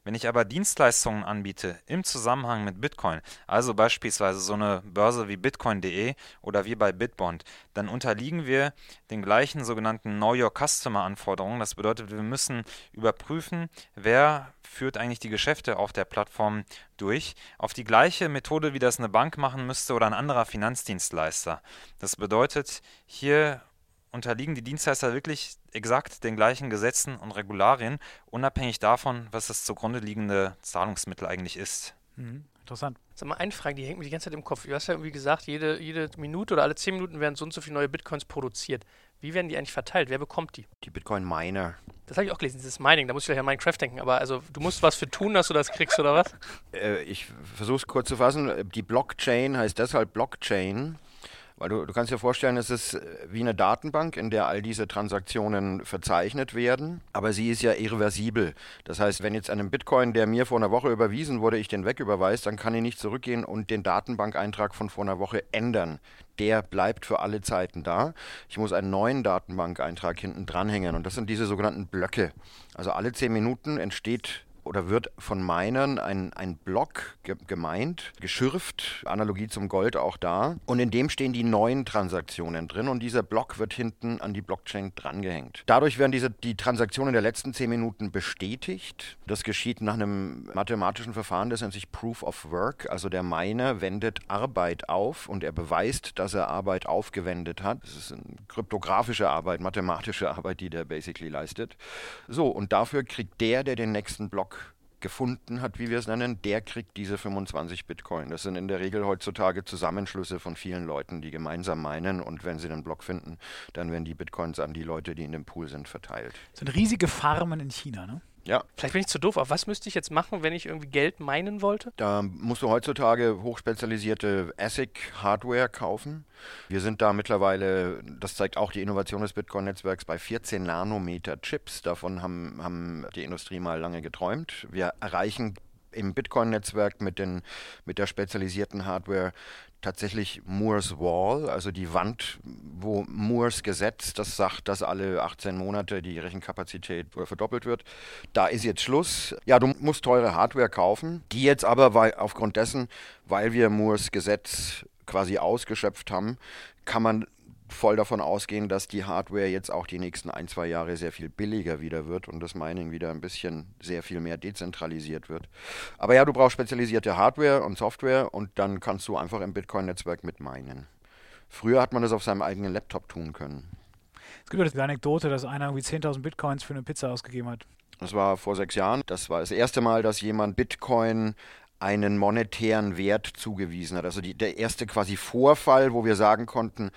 Wenn ich aber Dienstleistungen anbiete im Zusammenhang mit Bitcoin, also beispielsweise so eine Börse wie bitcoin.de oder wie bei Bitbond, dann unterliegen wir den gleichen sogenannten Know Your Customer Anforderungen. Das bedeutet, wir müssen überprüfen, wer führt eigentlich die Geschäfte auf der Plattform durch, auf die gleiche Methode, wie das eine Bank machen müsste oder ein anderer Finanzdienstleister. Das bedeutet, hier unterliegen die Dienstleister wirklich exakt den gleichen Gesetzen und Regularien, unabhängig davon, was das zugrunde liegende Zahlungsmittel eigentlich ist. Mhm. Interessant. Sag mal, eine Frage, die hängt mir die ganze Zeit im Kopf. Du hast ja irgendwie gesagt, jede, jede Minute oder alle zehn Minuten werden so und so viele neue Bitcoins produziert. Wie werden die eigentlich verteilt? Wer bekommt die? Die Bitcoin-Miner. Das habe ich auch gelesen, dieses Mining. Da muss ich gleich an Minecraft denken. Aber also, du musst was für tun, dass du das kriegst, oder was? Äh, ich versuche es kurz zu fassen. Die Blockchain heißt deshalb Blockchain, weil du, du kannst dir vorstellen, es ist äh, wie eine Datenbank, in der all diese Transaktionen verzeichnet werden, aber sie ist ja irreversibel. Das heißt, wenn jetzt einem Bitcoin, der mir vor einer Woche überwiesen wurde, ich den wegüberweise, dann kann ich nicht zurückgehen und den Datenbankeintrag von vor einer Woche ändern. Der bleibt für alle Zeiten da. Ich muss einen neuen Datenbankeintrag hinten dranhängen und das sind diese sogenannten Blöcke. Also alle zehn Minuten entsteht oder wird von Minern ein, ein Block ge gemeint, geschürft, Analogie zum Gold auch da. Und in dem stehen die neuen Transaktionen drin und dieser Block wird hinten an die Blockchain drangehängt. Dadurch werden diese, die Transaktionen der letzten zehn Minuten bestätigt. Das geschieht nach einem mathematischen Verfahren, das nennt sich Proof of Work. Also der Miner wendet Arbeit auf und er beweist, dass er Arbeit aufgewendet hat. Das ist eine kryptografische Arbeit, mathematische Arbeit, die der basically leistet. So, und dafür kriegt der, der den nächsten Block gefunden hat, wie wir es nennen, der kriegt diese 25 Bitcoin. Das sind in der Regel heutzutage Zusammenschlüsse von vielen Leuten, die gemeinsam meinen und wenn sie einen Block finden, dann werden die Bitcoins an die Leute, die in dem Pool sind, verteilt. Das sind riesige Farmen in China, ne? Ja. Vielleicht bin ich zu doof, aber was müsste ich jetzt machen, wenn ich irgendwie Geld meinen wollte? Da musst du heutzutage hochspezialisierte ASIC-Hardware kaufen. Wir sind da mittlerweile, das zeigt auch die Innovation des Bitcoin-Netzwerks, bei 14 Nanometer Chips. Davon haben, haben die Industrie mal lange geträumt. Wir erreichen im Bitcoin-Netzwerk mit, mit der spezialisierten Hardware tatsächlich Moores Wall, also die Wand, wo Moores Gesetz, das sagt, dass alle 18 Monate die Rechenkapazität verdoppelt wird. Da ist jetzt Schluss. Ja, du musst teure Hardware kaufen, die jetzt aber weil, aufgrund dessen, weil wir Moores Gesetz quasi ausgeschöpft haben, kann man voll davon ausgehen, dass die Hardware jetzt auch die nächsten ein, zwei Jahre sehr viel billiger wieder wird und das Mining wieder ein bisschen sehr viel mehr dezentralisiert wird. Aber ja, du brauchst spezialisierte Hardware und Software und dann kannst du einfach im Bitcoin-Netzwerk mit minen. Früher hat man das auf seinem eigenen Laptop tun können. Es gibt ja die Anekdote, dass einer irgendwie 10.000 Bitcoins für eine Pizza ausgegeben hat. Das war vor sechs Jahren. Das war das erste Mal, dass jemand Bitcoin einen monetären Wert zugewiesen hat. Also die, der erste quasi Vorfall, wo wir sagen konnten,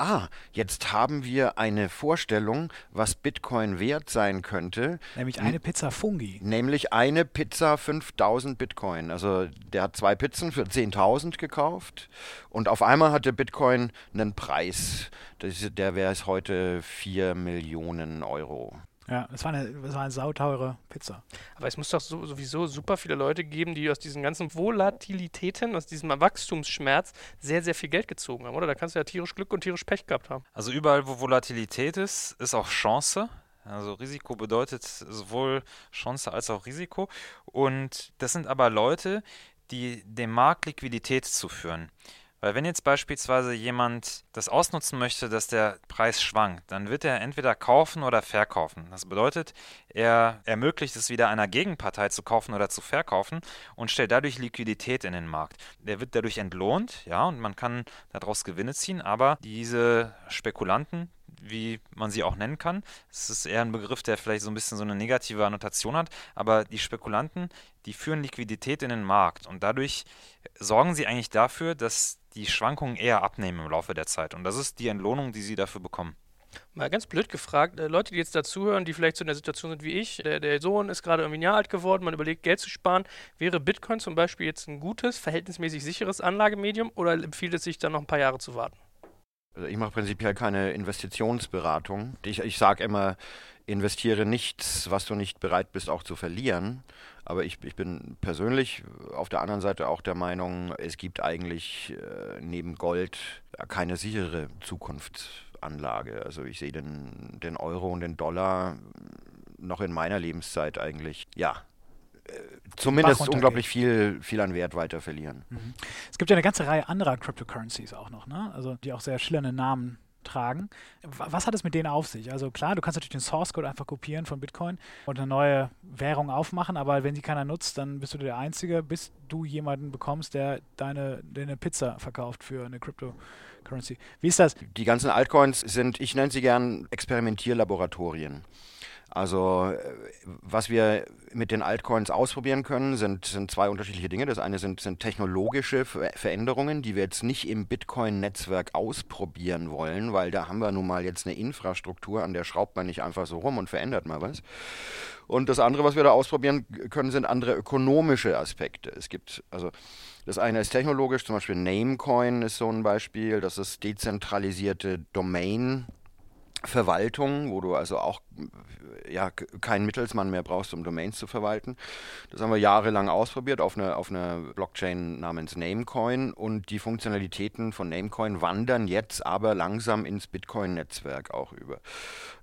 ah, jetzt haben wir eine Vorstellung, was Bitcoin wert sein könnte. Nämlich eine Pizza Fungi. Nämlich eine Pizza 5000 Bitcoin. Also der hat zwei Pizzen für 10.000 gekauft und auf einmal hatte Bitcoin einen Preis. Das, der wäre es heute 4 Millionen Euro. Ja, das war eine, war eine sauteure Pizza. Aber es muss doch so, sowieso super viele Leute geben, die aus diesen ganzen Volatilitäten, aus diesem Wachstumsschmerz sehr, sehr viel Geld gezogen haben, oder? Da kannst du ja tierisch Glück und tierisch Pech gehabt haben. Also überall, wo Volatilität ist, ist auch Chance. Also Risiko bedeutet sowohl Chance als auch Risiko. Und das sind aber Leute, die dem Markt Liquidität zuführen. Weil wenn jetzt beispielsweise jemand das ausnutzen möchte, dass der Preis schwankt, dann wird er entweder kaufen oder verkaufen. Das bedeutet, er ermöglicht es wieder einer Gegenpartei zu kaufen oder zu verkaufen und stellt dadurch Liquidität in den Markt. Der wird dadurch entlohnt, ja, und man kann daraus Gewinne ziehen, aber diese Spekulanten, wie man sie auch nennen kann. Es ist eher ein Begriff, der vielleicht so ein bisschen so eine negative Annotation hat, aber die Spekulanten, die führen Liquidität in den Markt und dadurch sorgen sie eigentlich dafür, dass die Schwankungen eher abnehmen im Laufe der Zeit und das ist die Entlohnung, die sie dafür bekommen. Mal ganz blöd gefragt, äh, Leute, die jetzt dazuhören, die vielleicht so in der Situation sind wie ich, der, der Sohn ist gerade irgendwie ein Jahr alt geworden, man überlegt, Geld zu sparen. Wäre Bitcoin zum Beispiel jetzt ein gutes, verhältnismäßig sicheres Anlagemedium oder empfiehlt es sich dann noch ein paar Jahre zu warten? Also ich mache prinzipiell keine Investitionsberatung. Ich, ich sage immer, investiere nichts, was du nicht bereit bist auch zu verlieren. Aber ich, ich bin persönlich auf der anderen Seite auch der Meinung, es gibt eigentlich äh, neben Gold keine sichere Zukunftsanlage. Also ich sehe den, den Euro und den Dollar noch in meiner Lebenszeit eigentlich, ja, zumindest unglaublich viel, viel an Wert weiter verlieren. Mhm. Es gibt ja eine ganze Reihe anderer Cryptocurrencies auch noch, ne? Also die auch sehr schillernde Namen tragen. Was hat es mit denen auf sich? Also klar, du kannst natürlich den Source Code einfach kopieren von Bitcoin und eine neue Währung aufmachen, aber wenn sie keiner nutzt, dann bist du der Einzige, bis du jemanden bekommst, der deine, deine Pizza verkauft für eine Cryptocurrency. Wie ist das? Die ganzen Altcoins sind, ich nenne sie gern Experimentierlaboratorien. Also äh, was wir mit den Altcoins ausprobieren können, sind, sind zwei unterschiedliche Dinge. Das eine sind, sind technologische Veränderungen, die wir jetzt nicht im Bitcoin-Netzwerk ausprobieren wollen, weil da haben wir nun mal jetzt eine Infrastruktur, an der schraubt man nicht einfach so rum und verändert mal was. Und das andere, was wir da ausprobieren können, sind andere ökonomische Aspekte. Es gibt, also das eine ist technologisch, zum Beispiel Namecoin ist so ein Beispiel, das ist dezentralisierte Domain. Verwaltung, wo du also auch ja, keinen Mittelsmann mehr brauchst, um Domains zu verwalten. Das haben wir jahrelang ausprobiert auf einer auf eine Blockchain namens Namecoin und die Funktionalitäten von Namecoin wandern jetzt aber langsam ins Bitcoin-Netzwerk auch über.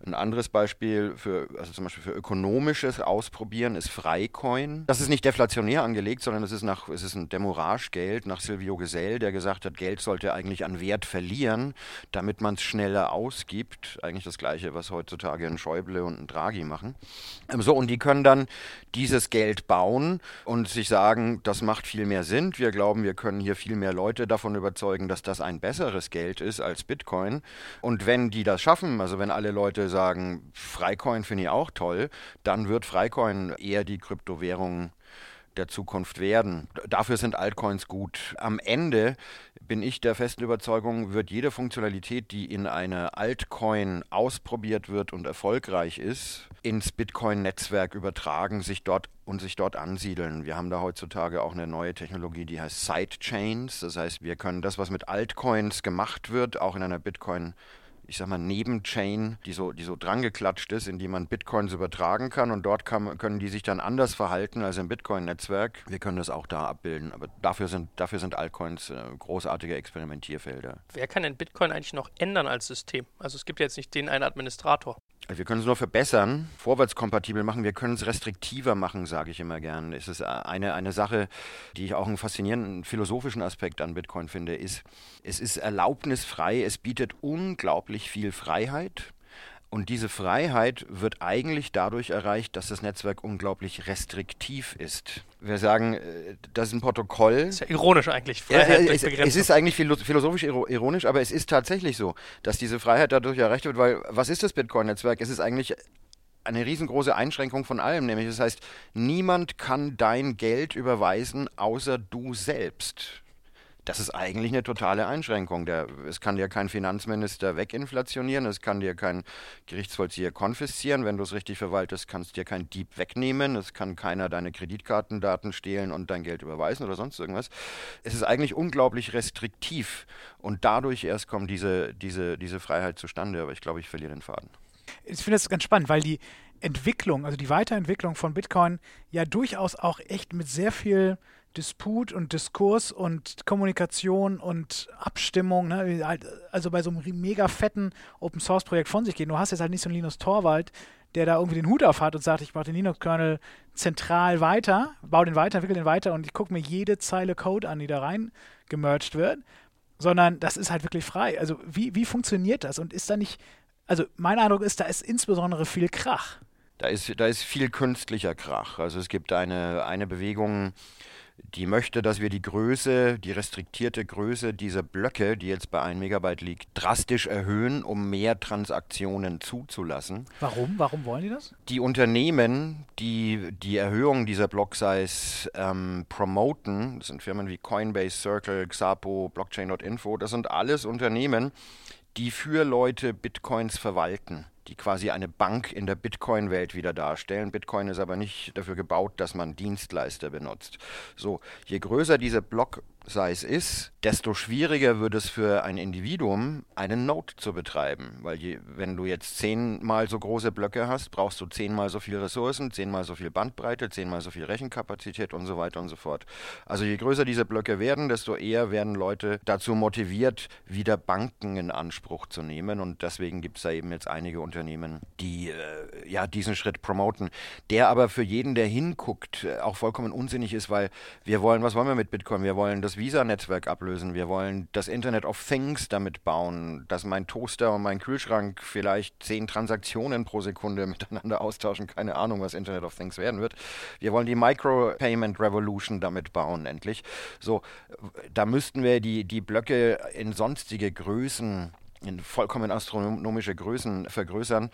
Ein anderes Beispiel für, also zum Beispiel für ökonomisches Ausprobieren ist Freicoin. Das ist nicht deflationär angelegt, sondern es ist nach, es ist ein Demurrage-Geld nach Silvio Gesell, der gesagt hat, Geld sollte eigentlich an Wert verlieren, damit man es schneller ausgibt. Eigentlich das Gleiche, was heutzutage ein Schäuble und ein Draghi machen. Ähm, so, und die können dann dieses Geld bauen und sich sagen, das macht viel mehr Sinn. Wir glauben, wir können hier viel mehr Leute davon überzeugen, dass das ein besseres Geld ist als Bitcoin. Und wenn die das schaffen, also wenn alle Leute sagen, Freicoin finde ich auch toll, dann wird Freicoin eher die Kryptowährung der Zukunft werden. Dafür sind Altcoins gut. Am Ende bin ich der festen Überzeugung, wird jede Funktionalität, die in einer Altcoin ausprobiert wird und erfolgreich ist, ins Bitcoin-Netzwerk übertragen, sich dort und sich dort ansiedeln. Wir haben da heutzutage auch eine neue Technologie, die heißt Sidechains. Das heißt, wir können das, was mit Altcoins gemacht wird, auch in einer Bitcoin ich sag mal, Nebenchain, die so, die so drangeklatscht ist, in die man Bitcoins übertragen kann und dort kann, können die sich dann anders verhalten als im Bitcoin-Netzwerk. Wir können das auch da abbilden, aber dafür sind, dafür sind Altcoins äh, großartige Experimentierfelder. Wer kann denn Bitcoin eigentlich noch ändern als System? Also es gibt ja jetzt nicht den einen Administrator. Wir können es nur verbessern, vorwärtskompatibel machen, wir können es restriktiver machen, sage ich immer gern. Es ist eine, eine Sache, die ich auch einen faszinierenden philosophischen Aspekt an Bitcoin finde, ist, es ist erlaubnisfrei, es bietet unglaublich viel Freiheit. Und diese Freiheit wird eigentlich dadurch erreicht, dass das Netzwerk unglaublich restriktiv ist. Wir sagen, äh, das ist ein Protokoll. Das ist ja ironisch eigentlich. Freiheit ja, es, es, ist eigentlich philosophisch ironisch, aber es ist tatsächlich so, dass diese Freiheit dadurch erreicht wird, weil was ist das Bitcoin-Netzwerk? Es ist eigentlich eine riesengroße Einschränkung von allem, nämlich das heißt, niemand kann dein Geld überweisen, außer du selbst. Das ist eigentlich eine totale Einschränkung. Der, es kann dir kein Finanzminister weginflationieren, es kann dir kein Gerichtsvollzieher konfiszieren. Wenn du es richtig verwaltest, kannst dir kein Dieb wegnehmen. Es kann keiner deine Kreditkartendaten stehlen und dein Geld überweisen oder sonst irgendwas. Es ist eigentlich unglaublich restriktiv und dadurch erst kommt diese, diese, diese Freiheit zustande. Aber ich glaube, ich verliere den Faden. Ich finde das ganz spannend, weil die Entwicklung, also die Weiterentwicklung von Bitcoin ja durchaus auch echt mit sehr viel Disput und Diskurs und Kommunikation und Abstimmung, ne, halt, also bei so einem mega fetten Open Source Projekt von sich gehen. Du hast jetzt halt nicht so einen Linus Torwald, der da irgendwie den Hut auf hat und sagt, ich mache den Linux-Kernel zentral weiter, baue den weiter, entwickle den weiter und ich gucke mir jede Zeile Code an, die da rein gemerged wird, sondern das ist halt wirklich frei. Also wie, wie funktioniert das und ist da nicht, also mein Eindruck ist, da ist insbesondere viel Krach. Da ist, da ist viel künstlicher Krach. Also es gibt eine, eine Bewegung, die möchte, dass wir die Größe, die restriktierte Größe dieser Blöcke, die jetzt bei 1 Megabyte liegt, drastisch erhöhen, um mehr Transaktionen zuzulassen. Warum? Warum wollen die das? Die Unternehmen, die die Erhöhung dieser Block-Size ähm, promoten, das sind Firmen wie Coinbase, Circle, Xapo, Blockchain.info, das sind alles Unternehmen, die für Leute Bitcoins verwalten die quasi eine Bank in der Bitcoin-Welt wieder darstellen. Bitcoin ist aber nicht dafür gebaut, dass man Dienstleister benutzt. So, je größer dieser Block es ist, desto schwieriger wird es für ein Individuum, einen Node zu betreiben. Weil je, wenn du jetzt zehnmal so große Blöcke hast, brauchst du zehnmal so viele Ressourcen, zehnmal so viel Bandbreite, zehnmal so viel Rechenkapazität und so weiter und so fort. Also je größer diese Blöcke werden, desto eher werden Leute dazu motiviert, wieder Banken in Anspruch zu nehmen. Und deswegen gibt es da eben jetzt einige Unternehmen, die äh, ja diesen Schritt promoten. Der aber für jeden, der hinguckt, äh, auch vollkommen unsinnig ist, weil wir wollen, was wollen wir mit Bitcoin? Wir wollen das Visa-Netzwerk ablösen. Wir wollen das Internet of Things damit bauen, dass mein Toaster und mein Kühlschrank vielleicht zehn Transaktionen pro Sekunde miteinander austauschen. Keine Ahnung, was Internet of Things werden wird. Wir wollen die Micropayment Revolution damit bauen, endlich. So, da müssten wir die, die Blöcke in sonstige Größen, in vollkommen astronomische Größen vergrößern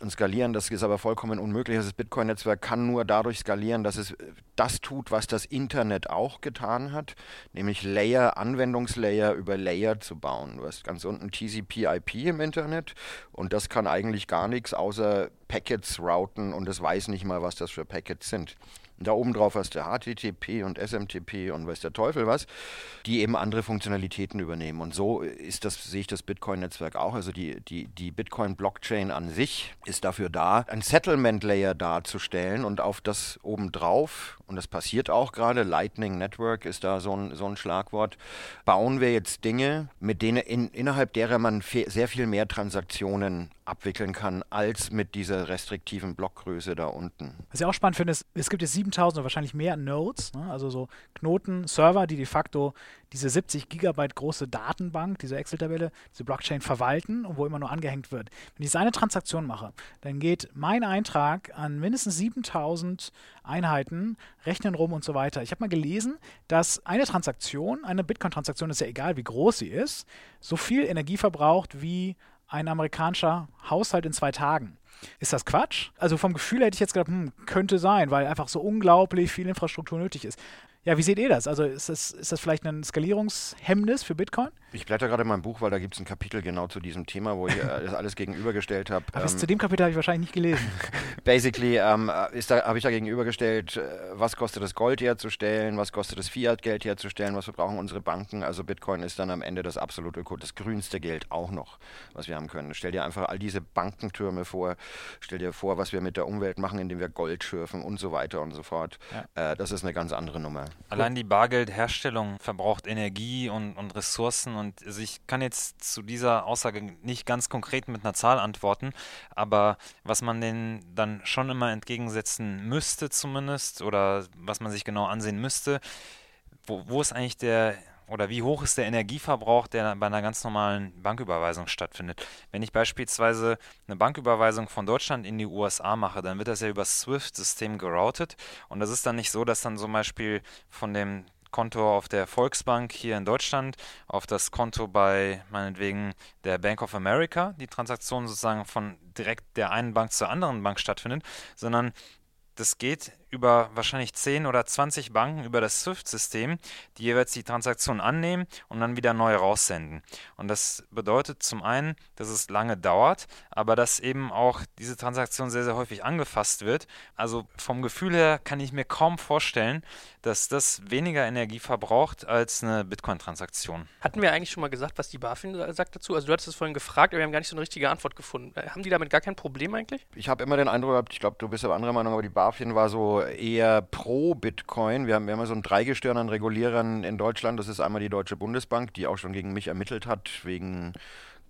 und skalieren. Das ist aber vollkommen unmöglich. Das Bitcoin-Netzwerk kann nur dadurch skalieren, dass es das tut, was das Internet auch getan hat, nämlich Layer, Anwendungslayer über Layer zu bauen. Du hast ganz unten TCP/IP im Internet und das kann eigentlich gar nichts außer Packets routen und es weiß nicht mal, was das für Packets sind. Da oben drauf hast du HTTP und SMTP und weiß der Teufel was, die eben andere Funktionalitäten übernehmen. Und so ist das, sehe ich das Bitcoin-Netzwerk auch. Also die, die, die Bitcoin-Blockchain an sich ist dafür da, ein Settlement-Layer darzustellen und auf das obendrauf, und das passiert auch gerade, Lightning Network ist da so ein, so ein Schlagwort, bauen wir jetzt Dinge, mit denen in, innerhalb derer man sehr viel mehr Transaktionen abwickeln kann, als mit dieser restriktiven Blockgröße da unten. Was ich auch spannend finde, ist, es gibt jetzt 7000 oder wahrscheinlich mehr Nodes, ne? also so Knoten, Server, die de facto diese 70 Gigabyte große Datenbank, diese Excel-Tabelle, diese Blockchain verwalten und wo immer nur angehängt wird. Wenn ich eine Transaktion mache, dann geht mein Eintrag an mindestens 7000 Einheiten, rechnen rum und so weiter. Ich habe mal gelesen, dass eine Transaktion, eine Bitcoin-Transaktion, ist ja egal, wie groß sie ist, so viel Energie verbraucht wie ein amerikanischer Haushalt in zwei Tagen. Ist das Quatsch? Also vom Gefühl hätte ich jetzt gedacht, hm, könnte sein, weil einfach so unglaublich viel Infrastruktur nötig ist. Ja, wie seht ihr das? Also ist das, ist das vielleicht ein Skalierungshemmnis für Bitcoin? Ich blätter gerade in meinem Buch, weil da gibt es ein Kapitel genau zu diesem Thema, wo ich äh, das alles gegenübergestellt habe. Aber ähm, zu dem Kapitel habe ich wahrscheinlich nicht gelesen. Basically ähm, da, habe ich da gegenübergestellt, äh, was kostet es Gold herzustellen, was kostet es Fiat-Geld herzustellen, was verbrauchen unsere Banken. Also Bitcoin ist dann am Ende das absolute, das grünste Geld auch noch, was wir haben können. Stell dir einfach all diese Bankentürme vor, stell dir vor, was wir mit der Umwelt machen, indem wir Gold schürfen und so weiter und so fort. Ja. Äh, das ist eine ganz andere Nummer. Allein die Bargeldherstellung verbraucht Energie und, und Ressourcen und also ich kann jetzt zu dieser Aussage nicht ganz konkret mit einer Zahl antworten, aber was man denen dann schon immer entgegensetzen müsste zumindest oder was man sich genau ansehen müsste, wo, wo ist eigentlich der oder wie hoch ist der Energieverbrauch, der bei einer ganz normalen Banküberweisung stattfindet. Wenn ich beispielsweise eine Banküberweisung von Deutschland in die USA mache, dann wird das ja über das SWIFT-System geroutet und das ist dann nicht so, dass dann zum Beispiel von dem Konto auf der Volksbank hier in Deutschland auf das Konto bei meinetwegen der Bank of America die Transaktion sozusagen von direkt der einen Bank zur anderen Bank stattfindet, sondern das geht über wahrscheinlich 10 oder 20 Banken über das SWIFT-System, die jeweils die Transaktion annehmen und dann wieder neu raussenden. Und das bedeutet zum einen, dass es lange dauert, aber dass eben auch diese Transaktion sehr, sehr häufig angefasst wird. Also vom Gefühl her kann ich mir kaum vorstellen, dass das weniger Energie verbraucht als eine Bitcoin-Transaktion. Hatten wir eigentlich schon mal gesagt, was die BaFin sagt dazu? Also du hattest es vorhin gefragt, aber wir haben gar nicht so eine richtige Antwort gefunden. Äh, haben die damit gar kein Problem eigentlich? Ich habe immer den Eindruck gehabt, ich glaube, du bist aber anderer Meinung, aber die BaFin war so eher pro Bitcoin. Wir haben, ja so ein Dreigestirn an Regulierern in Deutschland. Das ist einmal die Deutsche Bundesbank, die auch schon gegen mich ermittelt hat, wegen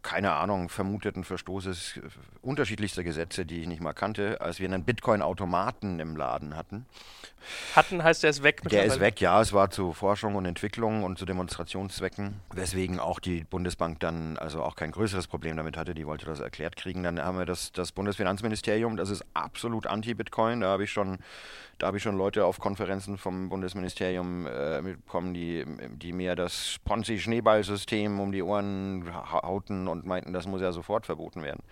keine Ahnung, vermuteten Verstoßes unterschiedlichster Gesetze, die ich nicht mal kannte, als wir einen Bitcoin-Automaten im Laden hatten. Hatten heißt, der ist weg. Der ist weg, ja. Es war zu Forschung und Entwicklung und zu Demonstrationszwecken, weswegen auch die Bundesbank dann also auch kein größeres Problem damit hatte. Die wollte das erklärt kriegen. Dann haben wir das, das Bundesfinanzministerium, das ist absolut anti-Bitcoin. Da habe ich schon da habe ich schon Leute auf Konferenzen vom Bundesministerium äh, mitbekommen, die, die mir das Ponzi-Schneeballsystem um die Ohren hauten und meinten, das muss ja sofort verboten werden.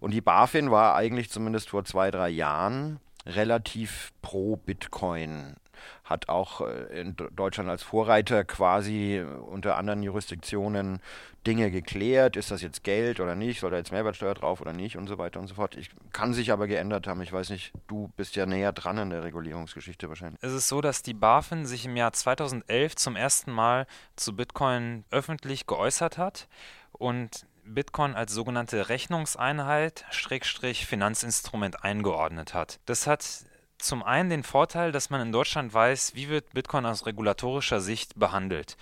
Und die BaFin war eigentlich zumindest vor zwei, drei Jahren relativ pro Bitcoin hat auch äh, in Deutschland als Vorreiter quasi unter anderen Jurisdiktionen Dinge geklärt. Ist das jetzt Geld oder nicht? Soll da jetzt Mehrwertsteuer drauf oder nicht? Und so weiter und so fort. Ich kann sich aber geändert haben. Ich weiß nicht, du bist ja näher dran in der Regulierungsgeschichte wahrscheinlich. Es ist so, dass die BaFin sich im Jahr 2011 zum ersten Mal zu Bitcoin öffentlich geäußert hat und Bitcoin als sogenannte Rechnungseinheit Schrägstrich Finanzinstrument eingeordnet hat. Das hat zum einen den Vorteil, dass man in Deutschland weiß, wie wird Bitcoin aus regulatorischer Sicht behandelt.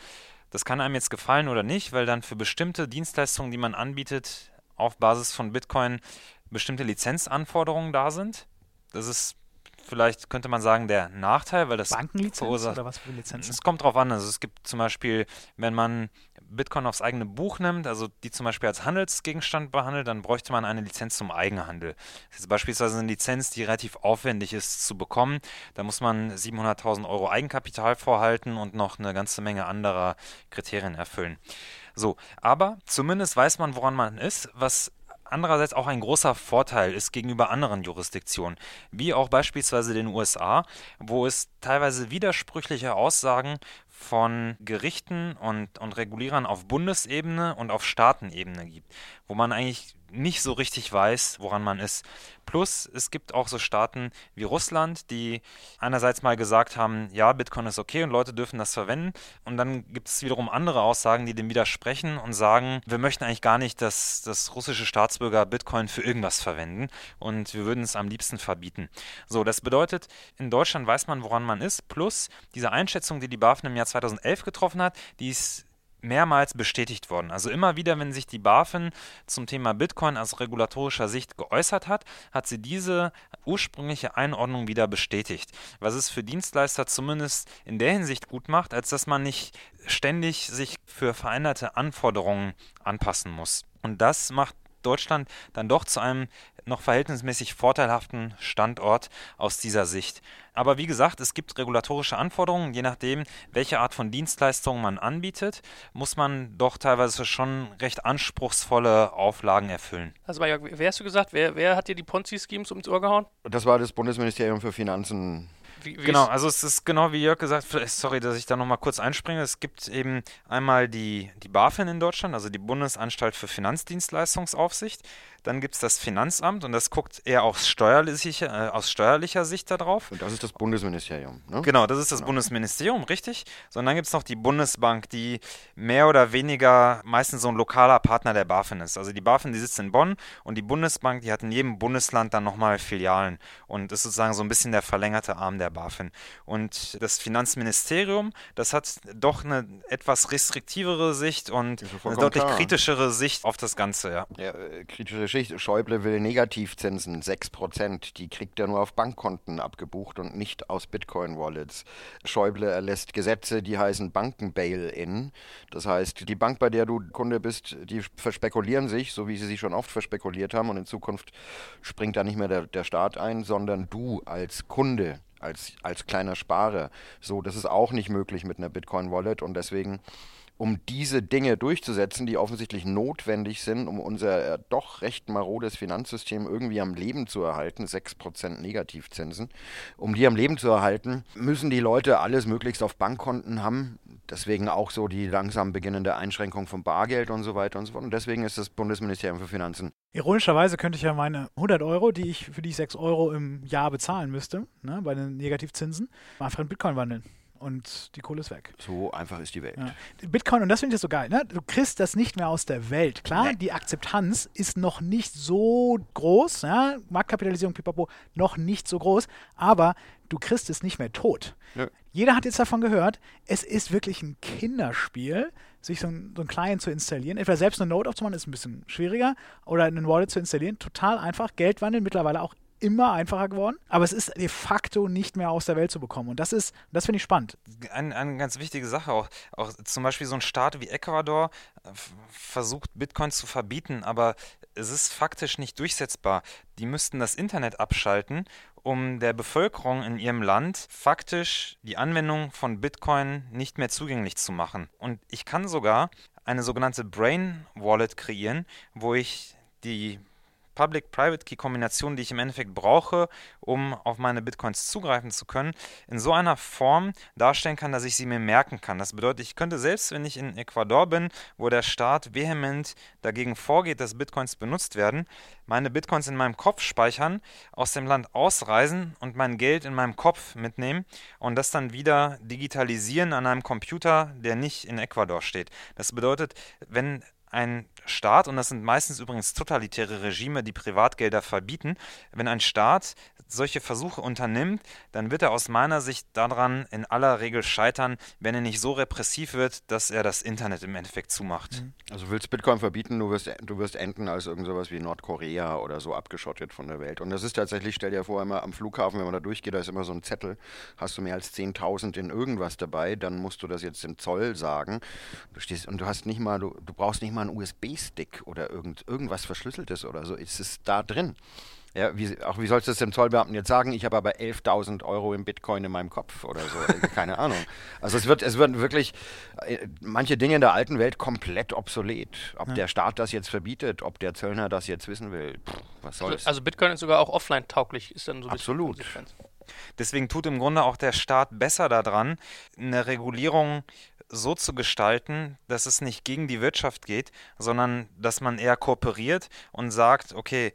Das kann einem jetzt gefallen oder nicht, weil dann für bestimmte Dienstleistungen, die man anbietet, auf Basis von Bitcoin bestimmte Lizenzanforderungen da sind. Das ist vielleicht könnte man sagen, der Nachteil, weil das Bankenlizenz oder was für Lizenzen? Es kommt drauf an. Also es gibt zum Beispiel, wenn man Bitcoin aufs eigene Buch nimmt, also die zum Beispiel als Handelsgegenstand behandelt, dann bräuchte man eine Lizenz zum Eigenhandel. Das ist beispielsweise eine Lizenz, die relativ aufwendig ist zu bekommen. Da muss man 700.000 Euro Eigenkapital vorhalten und noch eine ganze Menge anderer Kriterien erfüllen. So, aber zumindest weiß man, woran man ist, was andererseits auch ein großer Vorteil ist gegenüber anderen Jurisdiktionen, wie auch beispielsweise den USA, wo es teilweise widersprüchliche Aussagen von Gerichten und, und Regulierern auf Bundesebene und auf Staatenebene gibt, wo man eigentlich nicht so richtig weiß, woran man ist. Plus, es gibt auch so Staaten wie Russland, die einerseits mal gesagt haben, ja, Bitcoin ist okay und Leute dürfen das verwenden. Und dann gibt es wiederum andere Aussagen, die dem widersprechen und sagen, wir möchten eigentlich gar nicht, dass, dass russische Staatsbürger Bitcoin für irgendwas verwenden und wir würden es am liebsten verbieten. So, das bedeutet, in Deutschland weiß man, woran man ist. Plus, diese Einschätzung, die die BaFin im Jahr 2011 getroffen hat, die ist mehrmals bestätigt worden. Also immer wieder, wenn sich die BaFin zum Thema Bitcoin aus regulatorischer Sicht geäußert hat, hat sie diese ursprüngliche Einordnung wieder bestätigt. Was es für Dienstleister zumindest in der Hinsicht gut macht, als dass man nicht ständig sich für veränderte Anforderungen anpassen muss. Und das macht Deutschland dann doch zu einem noch verhältnismäßig vorteilhaften Standort aus dieser Sicht. Aber wie gesagt, es gibt regulatorische Anforderungen. Je nachdem, welche Art von Dienstleistungen man anbietet, muss man doch teilweise schon recht anspruchsvolle Auflagen erfüllen. Also, wer hast du gesagt, wer, wer hat dir die Ponzi-Schemes ums Ohr gehauen? Das war das Bundesministerium für Finanzen. Wie, wie genau, also es ist genau wie Jörg gesagt, sorry, dass ich da nochmal kurz einspringe. Es gibt eben einmal die, die BaFin in Deutschland, also die Bundesanstalt für Finanzdienstleistungsaufsicht. Dann gibt es das Finanzamt und das guckt eher aus steuerlicher, äh, aus steuerlicher Sicht darauf. Und das ist das Bundesministerium, ne? Genau, das ist das genau. Bundesministerium, richtig. So, und dann gibt es noch die Bundesbank, die mehr oder weniger meistens so ein lokaler Partner der BaFin ist. Also die BaFin, die sitzt in Bonn und die Bundesbank, die hat in jedem Bundesland dann nochmal Filialen und ist sozusagen so ein bisschen der verlängerte Arm der BaFin. Und das Finanzministerium, das hat doch eine etwas restriktivere Sicht und eine deutlich klar. kritischere Sicht auf das Ganze, ja. ja äh, kritische Geschichte. Schäuble will Negativzinsen, 6%. Die kriegt er nur auf Bankkonten abgebucht und nicht aus Bitcoin-Wallets. Schäuble erlässt Gesetze, die heißen Banken-Bail-In. Das heißt, die Bank, bei der du Kunde bist, die verspekulieren sich, so wie sie sich schon oft verspekuliert haben. Und in Zukunft springt da nicht mehr der, der Staat ein, sondern du als Kunde als, als kleiner Sparer. So, das ist auch nicht möglich mit einer Bitcoin-Wallet und deswegen um diese Dinge durchzusetzen, die offensichtlich notwendig sind, um unser äh, doch recht marodes Finanzsystem irgendwie am Leben zu erhalten, 6% Negativzinsen, um die am Leben zu erhalten, müssen die Leute alles möglichst auf Bankkonten haben. Deswegen auch so die langsam beginnende Einschränkung von Bargeld und so weiter und so fort. Und deswegen ist das Bundesministerium für Finanzen. Ironischerweise könnte ich ja meine 100 Euro, die ich für die ich 6 Euro im Jahr bezahlen müsste, ne, bei den Negativzinsen, einfach in Bitcoin wandeln. Und die Kohle ist weg. So einfach ist die Welt. Ja. Bitcoin, und das finde ich so geil, ne? du kriegst das nicht mehr aus der Welt. Klar, nee. die Akzeptanz ist noch nicht so groß, ja? Marktkapitalisierung, pipapo, noch nicht so groß, aber du kriegst es nicht mehr tot. Ja. Jeder hat jetzt davon gehört, es ist wirklich ein Kinderspiel, sich so ein, so ein Client zu installieren. Entweder selbst eine Node aufzumachen, ist ein bisschen schwieriger, oder einen Wallet zu installieren. Total einfach. Geldwandel mittlerweile auch immer einfacher geworden, aber es ist de facto nicht mehr aus der Welt zu bekommen. Und das ist, das finde ich spannend. Eine, eine ganz wichtige Sache auch, auch zum Beispiel so ein Staat wie Ecuador äh, versucht Bitcoin zu verbieten, aber es ist faktisch nicht durchsetzbar. Die müssten das Internet abschalten, um der Bevölkerung in ihrem Land faktisch die Anwendung von Bitcoin nicht mehr zugänglich zu machen. Und ich kann sogar eine sogenannte Brain Wallet kreieren, wo ich die Public-Private-Key-Kombination, die ich im Endeffekt brauche, um auf meine Bitcoins zugreifen zu können, in so einer Form darstellen kann, dass ich sie mir merken kann. Das bedeutet, ich könnte selbst, wenn ich in Ecuador bin, wo der Staat vehement dagegen vorgeht, dass Bitcoins benutzt werden, meine Bitcoins in meinem Kopf speichern, aus dem Land ausreisen und mein Geld in meinem Kopf mitnehmen und das dann wieder digitalisieren an einem Computer, der nicht in Ecuador steht. Das bedeutet, wenn ein Staat, und das sind meistens übrigens totalitäre Regime, die Privatgelder verbieten, wenn ein Staat solche Versuche unternimmt, dann wird er aus meiner Sicht daran in aller Regel scheitern, wenn er nicht so repressiv wird, dass er das Internet im Endeffekt zumacht. Mhm. Also willst Bitcoin verbieten, du wirst, du wirst enden als irgend sowas wie Nordkorea oder so abgeschottet von der Welt. Und das ist tatsächlich, stell dir vor, immer am Flughafen, wenn man da durchgeht, da ist immer so ein Zettel, hast du mehr als 10.000 in irgendwas dabei, dann musst du das jetzt im Zoll sagen. Du stehst und du hast nicht mal, du, du brauchst nicht mal einen USB-Stick oder irgend, irgendwas Verschlüsseltes oder so. Es ist da drin. Ja, wie, auch wie sollst du es dem Zollbeamten jetzt sagen? Ich habe aber 11.000 Euro im Bitcoin in meinem Kopf oder so. Keine Ahnung. Also es wird, es wird wirklich äh, manche Dinge in der alten Welt komplett obsolet. Ob ja. der Staat das jetzt verbietet, ob der Zöllner das jetzt wissen will, pff, was soll's. Also, also Bitcoin ist sogar auch offline tauglich, ist dann so Absolut. Deswegen tut im Grunde auch der Staat besser daran, eine Regulierung so zu gestalten, dass es nicht gegen die Wirtschaft geht, sondern dass man eher kooperiert und sagt, okay,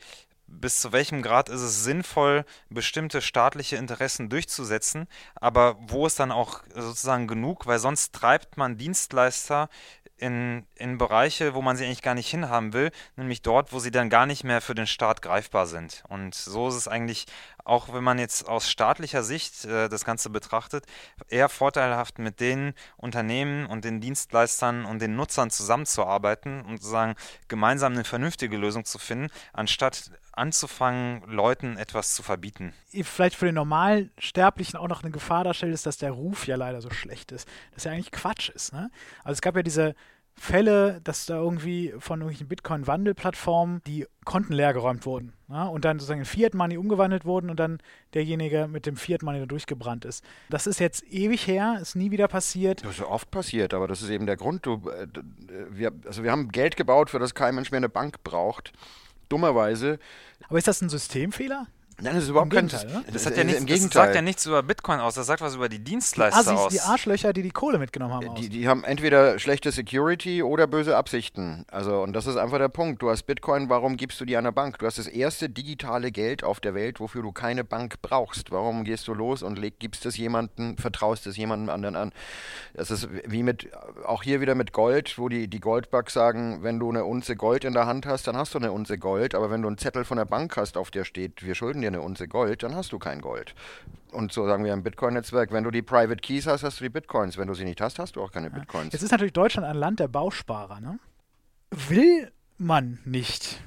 bis zu welchem Grad ist es sinnvoll, bestimmte staatliche Interessen durchzusetzen, aber wo ist dann auch sozusagen genug, weil sonst treibt man Dienstleister in, in Bereiche, wo man sie eigentlich gar nicht hinhaben will, nämlich dort, wo sie dann gar nicht mehr für den Staat greifbar sind. Und so ist es eigentlich, auch wenn man jetzt aus staatlicher Sicht äh, das Ganze betrachtet, eher vorteilhaft mit den Unternehmen und den Dienstleistern und den Nutzern zusammenzuarbeiten und sozusagen gemeinsam eine vernünftige Lösung zu finden, anstatt anzufangen, Leuten etwas zu verbieten. Vielleicht für den normalen Sterblichen auch noch eine Gefahr darstellt, ist, dass der Ruf ja leider so schlecht ist. Das ja eigentlich Quatsch ist. Ne? Also es gab ja diese Fälle, dass da irgendwie von irgendwelchen Bitcoin-Wandelplattformen die Konten leergeräumt wurden. Ja, und dann sozusagen in Fiat Money umgewandelt wurden und dann derjenige mit dem Fiat Money da durchgebrannt ist. Das ist jetzt ewig her, ist nie wieder passiert. Das ist oft passiert, aber das ist eben der Grund. Du, äh, wir, also wir haben Geld gebaut, für das kein Mensch mehr eine Bank braucht dummerweise. Aber ist das ein Systemfehler? Nein, das ist überhaupt kein Gegenteil. Ne? Das, hat ja nicht, das sagt ja nichts über Bitcoin aus, das sagt was über die Dienstleister die Assis, aus. Die Arschlöcher, die die Kohle mitgenommen haben. Die, die, haben entweder schlechte Security oder böse Absichten. Also, und das ist einfach der Punkt. Du hast Bitcoin, warum gibst du die einer Bank? Du hast das erste digitale Geld auf der Welt, wofür du keine Bank brauchst. Warum gehst du los und leg, gibst es jemandem, vertraust es jemandem anderen an? Das ist wie mit, auch hier wieder mit Gold, wo die, die Goldbugs sagen, wenn du eine Unze Gold in der Hand hast, dann hast du eine Unze Gold. Aber wenn du einen Zettel von der Bank hast, auf der steht, wir schulden dir eine Unze Gold, dann hast du kein Gold. Und so sagen wir im Bitcoin-Netzwerk, wenn du die Private Keys hast, hast du die Bitcoins. Wenn du sie nicht hast, hast du auch keine Bitcoins. Jetzt ist natürlich Deutschland ein Land der Bausparer. Ne? Will man nicht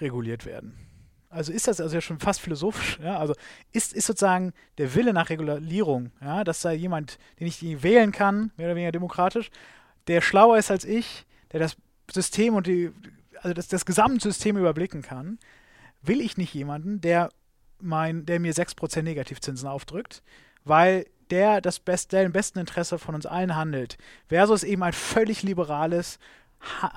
reguliert werden? Also ist das also ja schon fast philosophisch, ja? Also ist, ist sozusagen der Wille nach Regulierung, ja, dass da jemand, den ich wählen kann, mehr oder weniger demokratisch, der schlauer ist als ich, der das System und die, also das, das Gesamtsystem überblicken kann, will ich nicht jemanden, der mein, der mir 6% Negativzinsen aufdrückt, weil der das Best, der im besten Interesse von uns allen handelt, versus eben ein völlig liberales,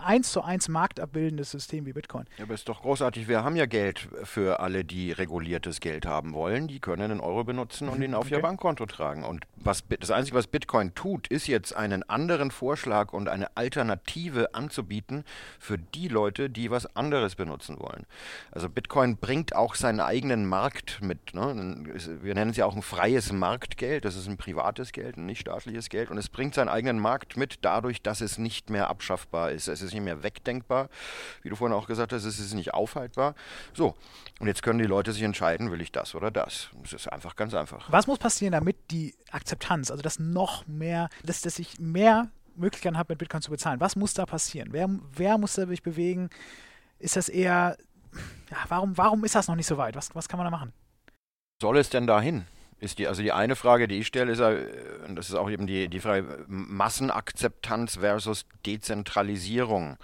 eins zu eins marktabbildendes System wie Bitcoin. Ja, aber ist doch großartig. Wir haben ja Geld für alle, die reguliertes Geld haben wollen. Die können einen Euro benutzen und ihn auf okay. ihr Bankkonto tragen. Und was, das Einzige, was Bitcoin tut, ist jetzt einen anderen Vorschlag und eine Alternative anzubieten für die Leute, die was anderes benutzen wollen. Also Bitcoin bringt auch seinen eigenen Markt mit. Ne? Wir nennen es ja auch ein freies Marktgeld. Das ist ein privates Geld, ein nicht staatliches Geld. Und es bringt seinen eigenen Markt mit dadurch, dass es nicht mehr abschaffbar ist. Es ist nicht mehr wegdenkbar. Wie du vorhin auch gesagt hast, es ist nicht aufhaltbar. So, und jetzt können die Leute sich entscheiden, will ich das oder das. Es ist einfach ganz einfach. Was muss passieren, damit die Akzeptanz, also dass noch mehr, dass, dass ich mehr Möglichkeiten habe, mit Bitcoin zu bezahlen? Was muss da passieren? Wer, wer muss da sich bewegen? Ist das eher, ja, warum, warum ist das noch nicht so weit? Was, was kann man da machen? Soll es denn dahin? Ist die, also die eine Frage, die ich stelle, ist, äh, und das ist auch eben die, die Frage Massenakzeptanz versus Dezentralisierung.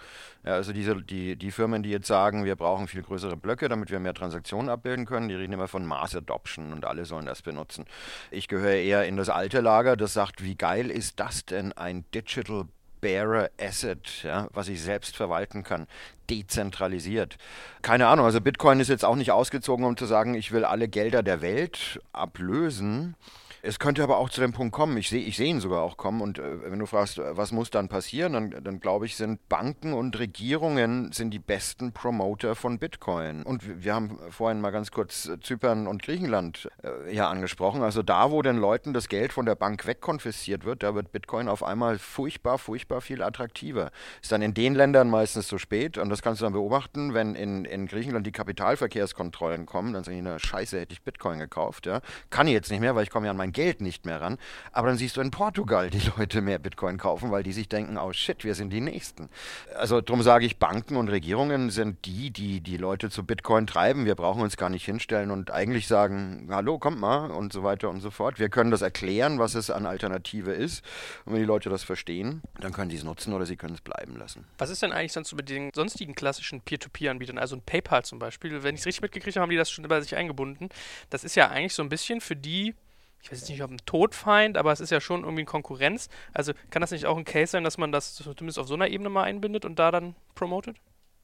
Ja, also diese, die, die Firmen, die jetzt sagen, wir brauchen viel größere Blöcke, damit wir mehr Transaktionen abbilden können, die reden immer von Mass Adoption und alle sollen das benutzen. Ich gehöre eher in das alte Lager, das sagt, wie geil ist das denn, ein Digital Bearer Asset, ja, was ich selbst verwalten kann, dezentralisiert. Keine Ahnung, also Bitcoin ist jetzt auch nicht ausgezogen, um zu sagen, ich will alle Gelder der Welt ablösen. Es könnte aber auch zu dem Punkt kommen, ich sehe ich seh ihn sogar auch kommen und äh, wenn du fragst, was muss dann passieren, dann, dann glaube ich, sind Banken und Regierungen sind die besten Promoter von Bitcoin. Und wir, haben vorhin mal ganz kurz Zypern und Griechenland äh, ja angesprochen. Also da, wo den Leuten das Geld von der Bank wegkonfisziert wird, da wird Bitcoin auf einmal furchtbar, furchtbar viel attraktiver. Ist dann in den Ländern meistens zu spät und das kannst du dann beobachten, wenn in, in Griechenland die Kapitalverkehrskontrollen kommen, dann sagen die, na scheiße, hätte ich Bitcoin gekauft. Ja. Kann ich jetzt nicht mehr, weil ich komme ja an mein Geld nicht mehr ran. Aber dann siehst du in Portugal die Leute mehr Bitcoin kaufen, weil die sich denken, oh shit, wir sind die Nächsten. Also darum sage ich, Banken und Regierungen sind die, die die Leute zu Bitcoin treiben. Wir brauchen uns gar nicht hinstellen und eigentlich sagen, hallo, kommt mal und so weiter und so fort. Wir können das erklären, was es an Alternative ist. Und wenn die Leute das verstehen, dann können sie es nutzen oder sie können es bleiben lassen. Was ist denn eigentlich sonst so mit den sonstigen klassischen Peer-to-Peer-Anbietern, also ein PayPal zum Beispiel? Wenn ich es richtig mitgekriegt habe, haben die das schon bei sich eingebunden. Das ist ja eigentlich so ein bisschen für die, ich weiß jetzt nicht, ob ein Todfeind, aber es ist ja schon irgendwie eine Konkurrenz. Also kann das nicht auch ein Case sein, dass man das zumindest auf so einer Ebene mal einbindet und da dann promotet?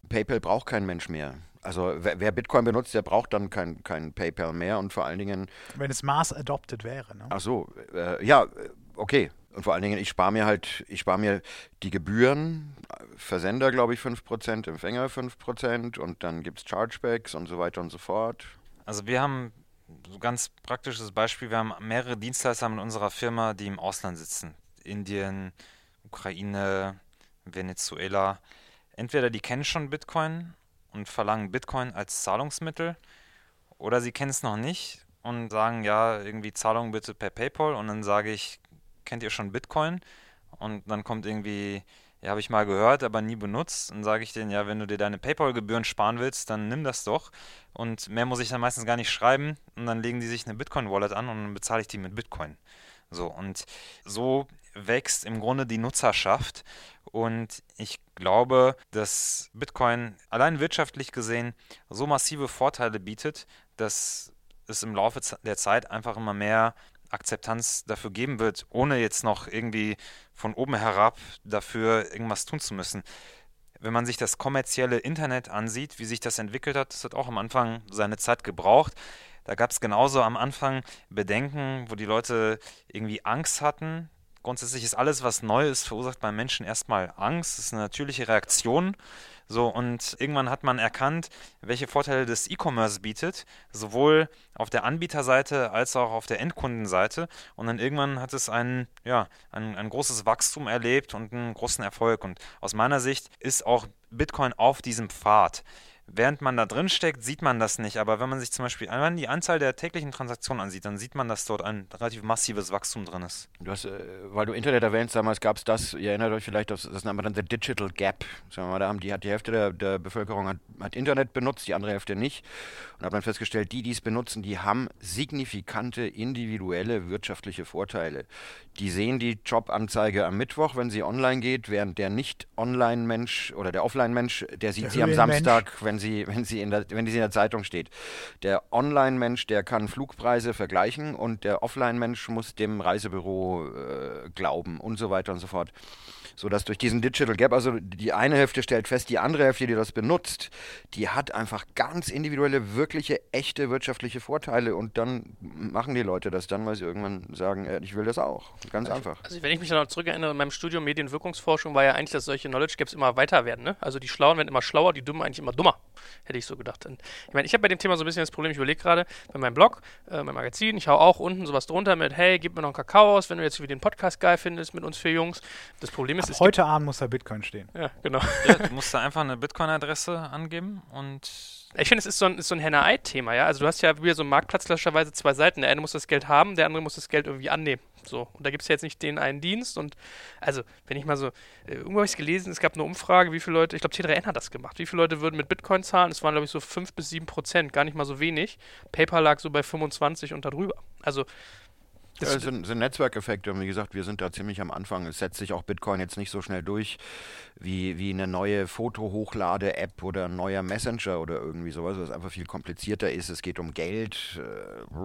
PayPal braucht kein Mensch mehr. Also wer, wer, Bitcoin benutzt, der braucht dann kein, kein PayPal mehr und vor allen Dingen. Wenn es Mass adopted wäre, ne? Ach so, äh, ja, okay. Und vor allen Dingen, ich spare mir halt, ich spare mir die Gebühren, Versender glaube ich 5%, Empfänger 5% und dann gibt es Chargebacks und so weiter und so fort. Also wir haben so ganz praktisches Beispiel, wir haben mehrere Dienstleister in unserer Firma, die im Ausland sitzen. Indien, Ukraine, Venezuela. Entweder die kennen schon Bitcoin und verlangen Bitcoin als Zahlungsmittel oder sie kennen es noch nicht und sagen, ja, irgendwie Zahlung bitte per PayPal und dann sage ich, kennt ihr schon Bitcoin? Und dann kommt irgendwie ja, habe ich mal gehört, aber nie benutzt. Dann sage ich denen, ja, wenn du dir deine PayPal-Gebühren sparen willst, dann nimm das doch. Und mehr muss ich dann meistens gar nicht schreiben. Und dann legen die sich eine Bitcoin-Wallet an und dann bezahle ich die mit Bitcoin. So, und so wächst im Grunde die Nutzerschaft. Und ich glaube, dass Bitcoin allein wirtschaftlich gesehen so massive Vorteile bietet, dass es im Laufe der Zeit einfach immer mehr Akzeptanz dafür geben wird, ohne jetzt noch irgendwie von oben herab dafür irgendwas tun zu müssen. Wenn man sich das kommerzielle Internet ansieht, wie sich das entwickelt hat, das hat auch am Anfang seine Zeit gebraucht. Da gab es genauso am Anfang Bedenken, wo die Leute irgendwie Angst hatten. Grundsätzlich ist alles, was neu ist, verursacht beim Menschen erstmal Angst. Das ist eine natürliche Reaktion. So, und irgendwann hat man erkannt, welche Vorteile das E-Commerce bietet, sowohl auf der Anbieterseite als auch auf der Endkundenseite. Und dann irgendwann hat es ein, ja, ein, ein großes Wachstum erlebt und einen großen Erfolg. Und aus meiner Sicht ist auch Bitcoin auf diesem Pfad. Während man da drin steckt, sieht man das nicht. Aber wenn man sich zum Beispiel einmal die Anzahl der täglichen Transaktionen ansieht, dann sieht man, dass dort ein relativ massives Wachstum drin ist. Du hast, äh, weil du Internet erwähnst, damals gab es das, ihr erinnert euch vielleicht, das, das nennt man dann The Digital Gap. Sagen wir mal, da haben die, hat die Hälfte der, der Bevölkerung hat, hat, Internet benutzt, die andere Hälfte nicht. Und habe dann festgestellt, die, die es benutzen, die haben signifikante individuelle wirtschaftliche Vorteile. Die sehen die Jobanzeige am Mittwoch, wenn sie online geht, während der Nicht-Online-Mensch oder der Offline-Mensch, der sieht der sie am Samstag, wenn wenn sie, wenn sie in der, wenn sie in der Zeitung steht. Der Online-Mensch, der kann Flugpreise vergleichen und der Offline-Mensch muss dem Reisebüro äh, glauben und so weiter und so fort. Sodass durch diesen Digital Gap, also die eine Hälfte stellt fest, die andere Hälfte, die das benutzt, die hat einfach ganz individuelle, wirkliche, echte wirtschaftliche Vorteile und dann machen die Leute das dann, weil sie irgendwann sagen, äh, ich will das auch. Ganz also, einfach. Also wenn ich mich noch zurückerinnere, in meinem Studium Medienwirkungsforschung war ja eigentlich, dass solche Knowledge Gaps immer weiter werden. Ne? Also die Schlauen werden immer schlauer, die Dummen eigentlich immer dummer, hätte ich so gedacht. Und ich meine, ich habe bei dem Thema so ein bisschen das Problem, ich überlege gerade, bei meinem Blog, äh, mein Magazin, ich hau auch unten sowas drunter mit, hey, gib mir noch einen Kakao aus, wenn du jetzt wieder den Podcast geil findest mit uns vier Jungs. Das Problem ist, Ab heute Abend muss da Bitcoin stehen. Ja, genau. Ja, du musst da einfach eine Bitcoin-Adresse angeben und ich finde, es ist so ein, so ein Henne-Ei-Thema, ja. Also du hast ja wieder so einen Marktplatz klassischerweise zwei Seiten. Der eine muss das Geld haben, der andere muss das Geld irgendwie annehmen. So. Und da gibt es ja jetzt nicht den einen Dienst. Und also, wenn ich mal so, äh, irgendwo habe ich es gelesen, es gab eine Umfrage, wie viele Leute, ich glaube T3N hat das gemacht, wie viele Leute würden mit Bitcoin zahlen? Es waren, glaube ich, so 5 bis 7 Prozent, gar nicht mal so wenig. PayPal lag so bei 25 und darüber. Also das ja, sind, sind Netzwerkeffekte und wie gesagt, wir sind da ziemlich am Anfang. Es setzt sich auch Bitcoin jetzt nicht so schnell durch wie, wie eine neue Foto-Hochlade-App oder ein neuer Messenger oder irgendwie sowas, was einfach viel komplizierter ist. Es geht um Geld, äh,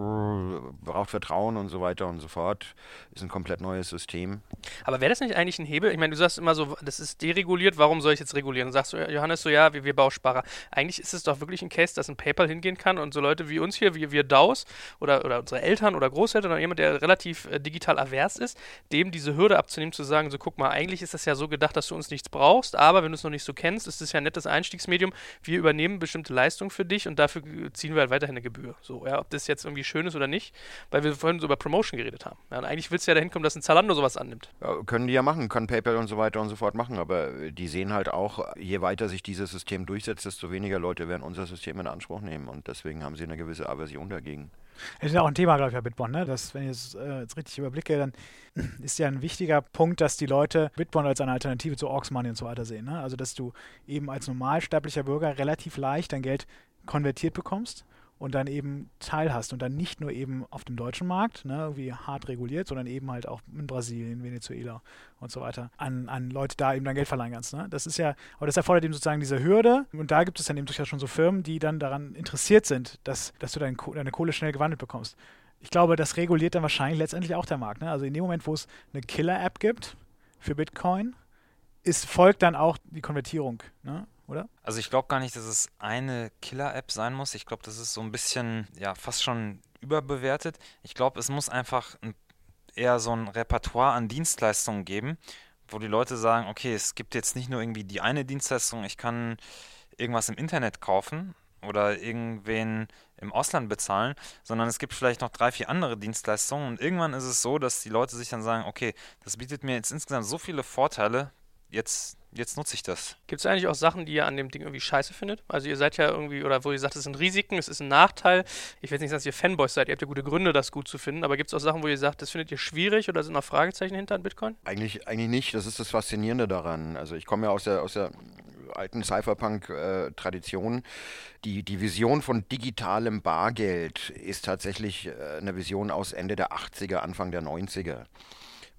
braucht Vertrauen und so weiter und so fort. Ist ein komplett neues System. Aber wäre das nicht eigentlich ein Hebel? Ich meine, du sagst immer so, das ist dereguliert, warum soll ich jetzt regulieren? Dann sagst du, Johannes, so ja, wir, wir Bausparer. Eigentlich ist es doch wirklich ein Case, dass ein PayPal hingehen kann und so Leute wie uns hier, wie wir DAOs oder, oder unsere Eltern oder Großeltern oder jemand, der relativ äh, digital avers ist, dem diese Hürde abzunehmen, zu sagen, so guck mal, eigentlich ist das ja so gedacht, dass du uns nichts brauchst, aber wenn du es noch nicht so kennst, ist es ja ein nettes Einstiegsmedium. Wir übernehmen bestimmte Leistungen für dich und dafür ziehen wir halt weiterhin eine Gebühr. So, ja, ob das jetzt irgendwie schön ist oder nicht, weil wir vorhin so über Promotion geredet haben. Ja, eigentlich willst du ja dahin kommen, dass ein Zalando sowas annimmt. Ja, können die ja machen, kann PayPal und so weiter und so fort machen, aber die sehen halt auch, je weiter sich dieses System durchsetzt, desto weniger Leute werden unser System in Anspruch nehmen und deswegen haben sie eine gewisse Aversion dagegen. Das ist ja auch ein Thema, glaube ich, bei Bitbon, ne? Das, wenn ich es äh, jetzt richtig überblicke, dann ist ja ein wichtiger Punkt, dass die Leute Bitbon als eine Alternative zu Orcs Money und so weiter sehen. Ne? Also, dass du eben als normalsterblicher Bürger relativ leicht dein Geld konvertiert bekommst und dann eben teilhast und dann nicht nur eben auf dem deutschen Markt, ne, irgendwie hart reguliert, sondern eben halt auch in Brasilien, Venezuela und so weiter, an, an Leute da eben dein Geld verleihen kannst. Ne? Das ist ja, aber das erfordert eben sozusagen diese Hürde und da gibt es dann eben durchaus schon so Firmen, die dann daran interessiert sind, dass, dass du dein, deine Kohle schnell gewandelt bekommst. Ich glaube, das reguliert dann wahrscheinlich letztendlich auch der Markt. Ne? Also in dem Moment, wo es eine Killer-App gibt für Bitcoin, ist, folgt dann auch die Konvertierung. Ne? Oder? Also ich glaube gar nicht, dass es eine Killer-App sein muss. Ich glaube, das ist so ein bisschen, ja, fast schon überbewertet. Ich glaube, es muss einfach ein, eher so ein Repertoire an Dienstleistungen geben, wo die Leute sagen, okay, es gibt jetzt nicht nur irgendwie die eine Dienstleistung, ich kann irgendwas im Internet kaufen oder irgendwen im Ausland bezahlen, sondern es gibt vielleicht noch drei, vier andere Dienstleistungen und irgendwann ist es so, dass die Leute sich dann sagen, okay, das bietet mir jetzt insgesamt so viele Vorteile, jetzt jetzt nutze ich das. Gibt es eigentlich auch Sachen, die ihr an dem Ding irgendwie scheiße findet? Also ihr seid ja irgendwie, oder wo ihr sagt, es sind Risiken, es ist ein Nachteil. Ich will jetzt nicht sagen, dass ihr Fanboys seid, ihr habt ja gute Gründe, das gut zu finden, aber gibt es auch Sachen, wo ihr sagt, das findet ihr schwierig oder sind noch Fragezeichen hinter an Bitcoin? Eigentlich, eigentlich nicht, das ist das Faszinierende daran. Also ich komme ja aus der, aus der alten Cypherpunk-Tradition. Die, die Vision von digitalem Bargeld ist tatsächlich äh, eine Vision aus Ende der 80er, Anfang der 90er.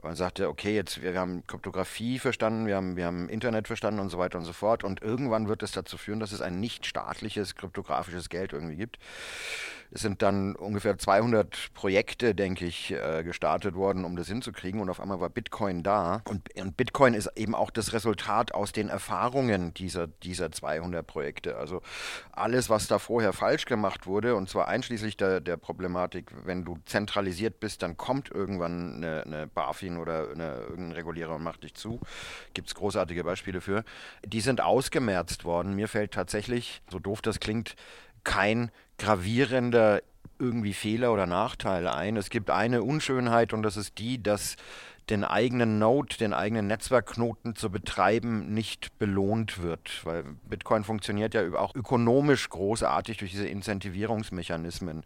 Man sagte, okay, jetzt wir, wir, haben Kryptographie verstanden, wir haben, wir haben Internet verstanden und so weiter und so fort. Und irgendwann wird es dazu führen, dass es ein nicht staatliches kryptografisches Geld irgendwie gibt. Es sind dann ungefähr 200 Projekte, denke ich, äh, gestartet worden, um das hinzukriegen. Und auf einmal war Bitcoin da. Und, und, Bitcoin ist eben auch das Resultat aus den Erfahrungen dieser, dieser 200 Projekte. Also alles, was da vorher falsch gemacht wurde, und zwar einschließlich der, der Problematik, wenn du zentralisiert bist, dann kommt irgendwann eine, eine BaFin oder eine, irgendein Regulierer und macht dich zu. Gibt es großartige Beispiele für. Die sind ausgemerzt worden. Mir fällt tatsächlich, so doof das klingt, kein gravierender irgendwie Fehler oder Nachteil ein. Es gibt eine Unschönheit und das ist die, dass den eigenen Node, den eigenen Netzwerkknoten zu betreiben, nicht belohnt wird. Weil Bitcoin funktioniert ja auch ökonomisch großartig durch diese Incentivierungsmechanismen.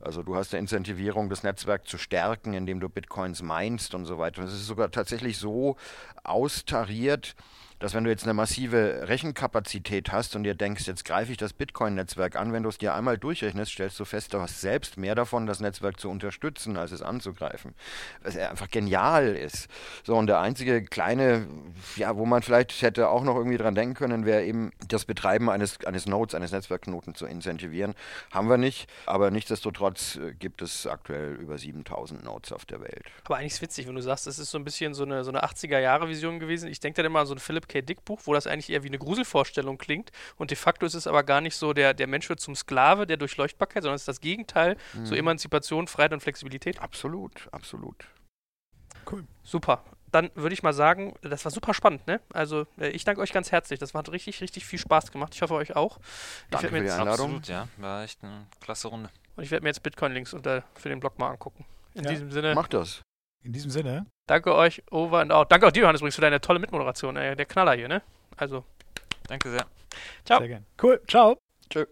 Also du hast eine Incentivierung, das Netzwerk zu stärken, indem du Bitcoins meinst und so weiter. Und es ist sogar tatsächlich so austariert, dass wenn du jetzt eine massive Rechenkapazität hast und dir denkst, jetzt greife ich das Bitcoin-Netzwerk an, wenn du es dir einmal durchrechnest, stellst du fest, du hast selbst mehr davon, das Netzwerk zu unterstützen, als es anzugreifen. Was einfach genial ist. So, und der einzige kleine, ja, wo man vielleicht hätte auch noch irgendwie dran denken können, wäre eben das Betreiben eines, eines Nodes, eines Netzwerkknoten zu incentivieren. Haben wir nicht, aber nichtsdestotrotz äh, gibt es aktuell über 7000 Nodes auf der Welt. Aber eigentlich ist es witzig, wenn du sagst, das ist so ein bisschen so eine, so eine 80er-Jahre-Vision gewesen. Ich denke dann immer an so ein Philip K. Dick-Buch, wo das eigentlich eher wie eine Gruselvorstellung klingt. Und de facto ist es aber gar nicht so, der, der Mensch wird zum Sklave der Durchleuchtbarkeit, sondern es ist das Gegenteil, so Emanzipation, Freiheit und Flexibilität. Absolut, absolut. Super. Dann würde ich mal sagen, das war super spannend, ne? Also, ich danke euch ganz herzlich. Das hat richtig, richtig viel Spaß gemacht. Ich hoffe, euch auch. Ich Danke für die Einladung. Absolut, ja. War echt eine klasse Runde. und ich werde mir jetzt Bitcoin-Links für den Blog mal angucken. In Ja. diesem Sinne, Mach das. In diesem Sinne. danke euch, over and out. Danke auch dir, Johannes, übrigens, für deine tolle Mitmoderation. Äh, der Knaller hier, ne? Also, Danke sehr. Ciao. Sehr gern. Cool. Ciao. Tschö.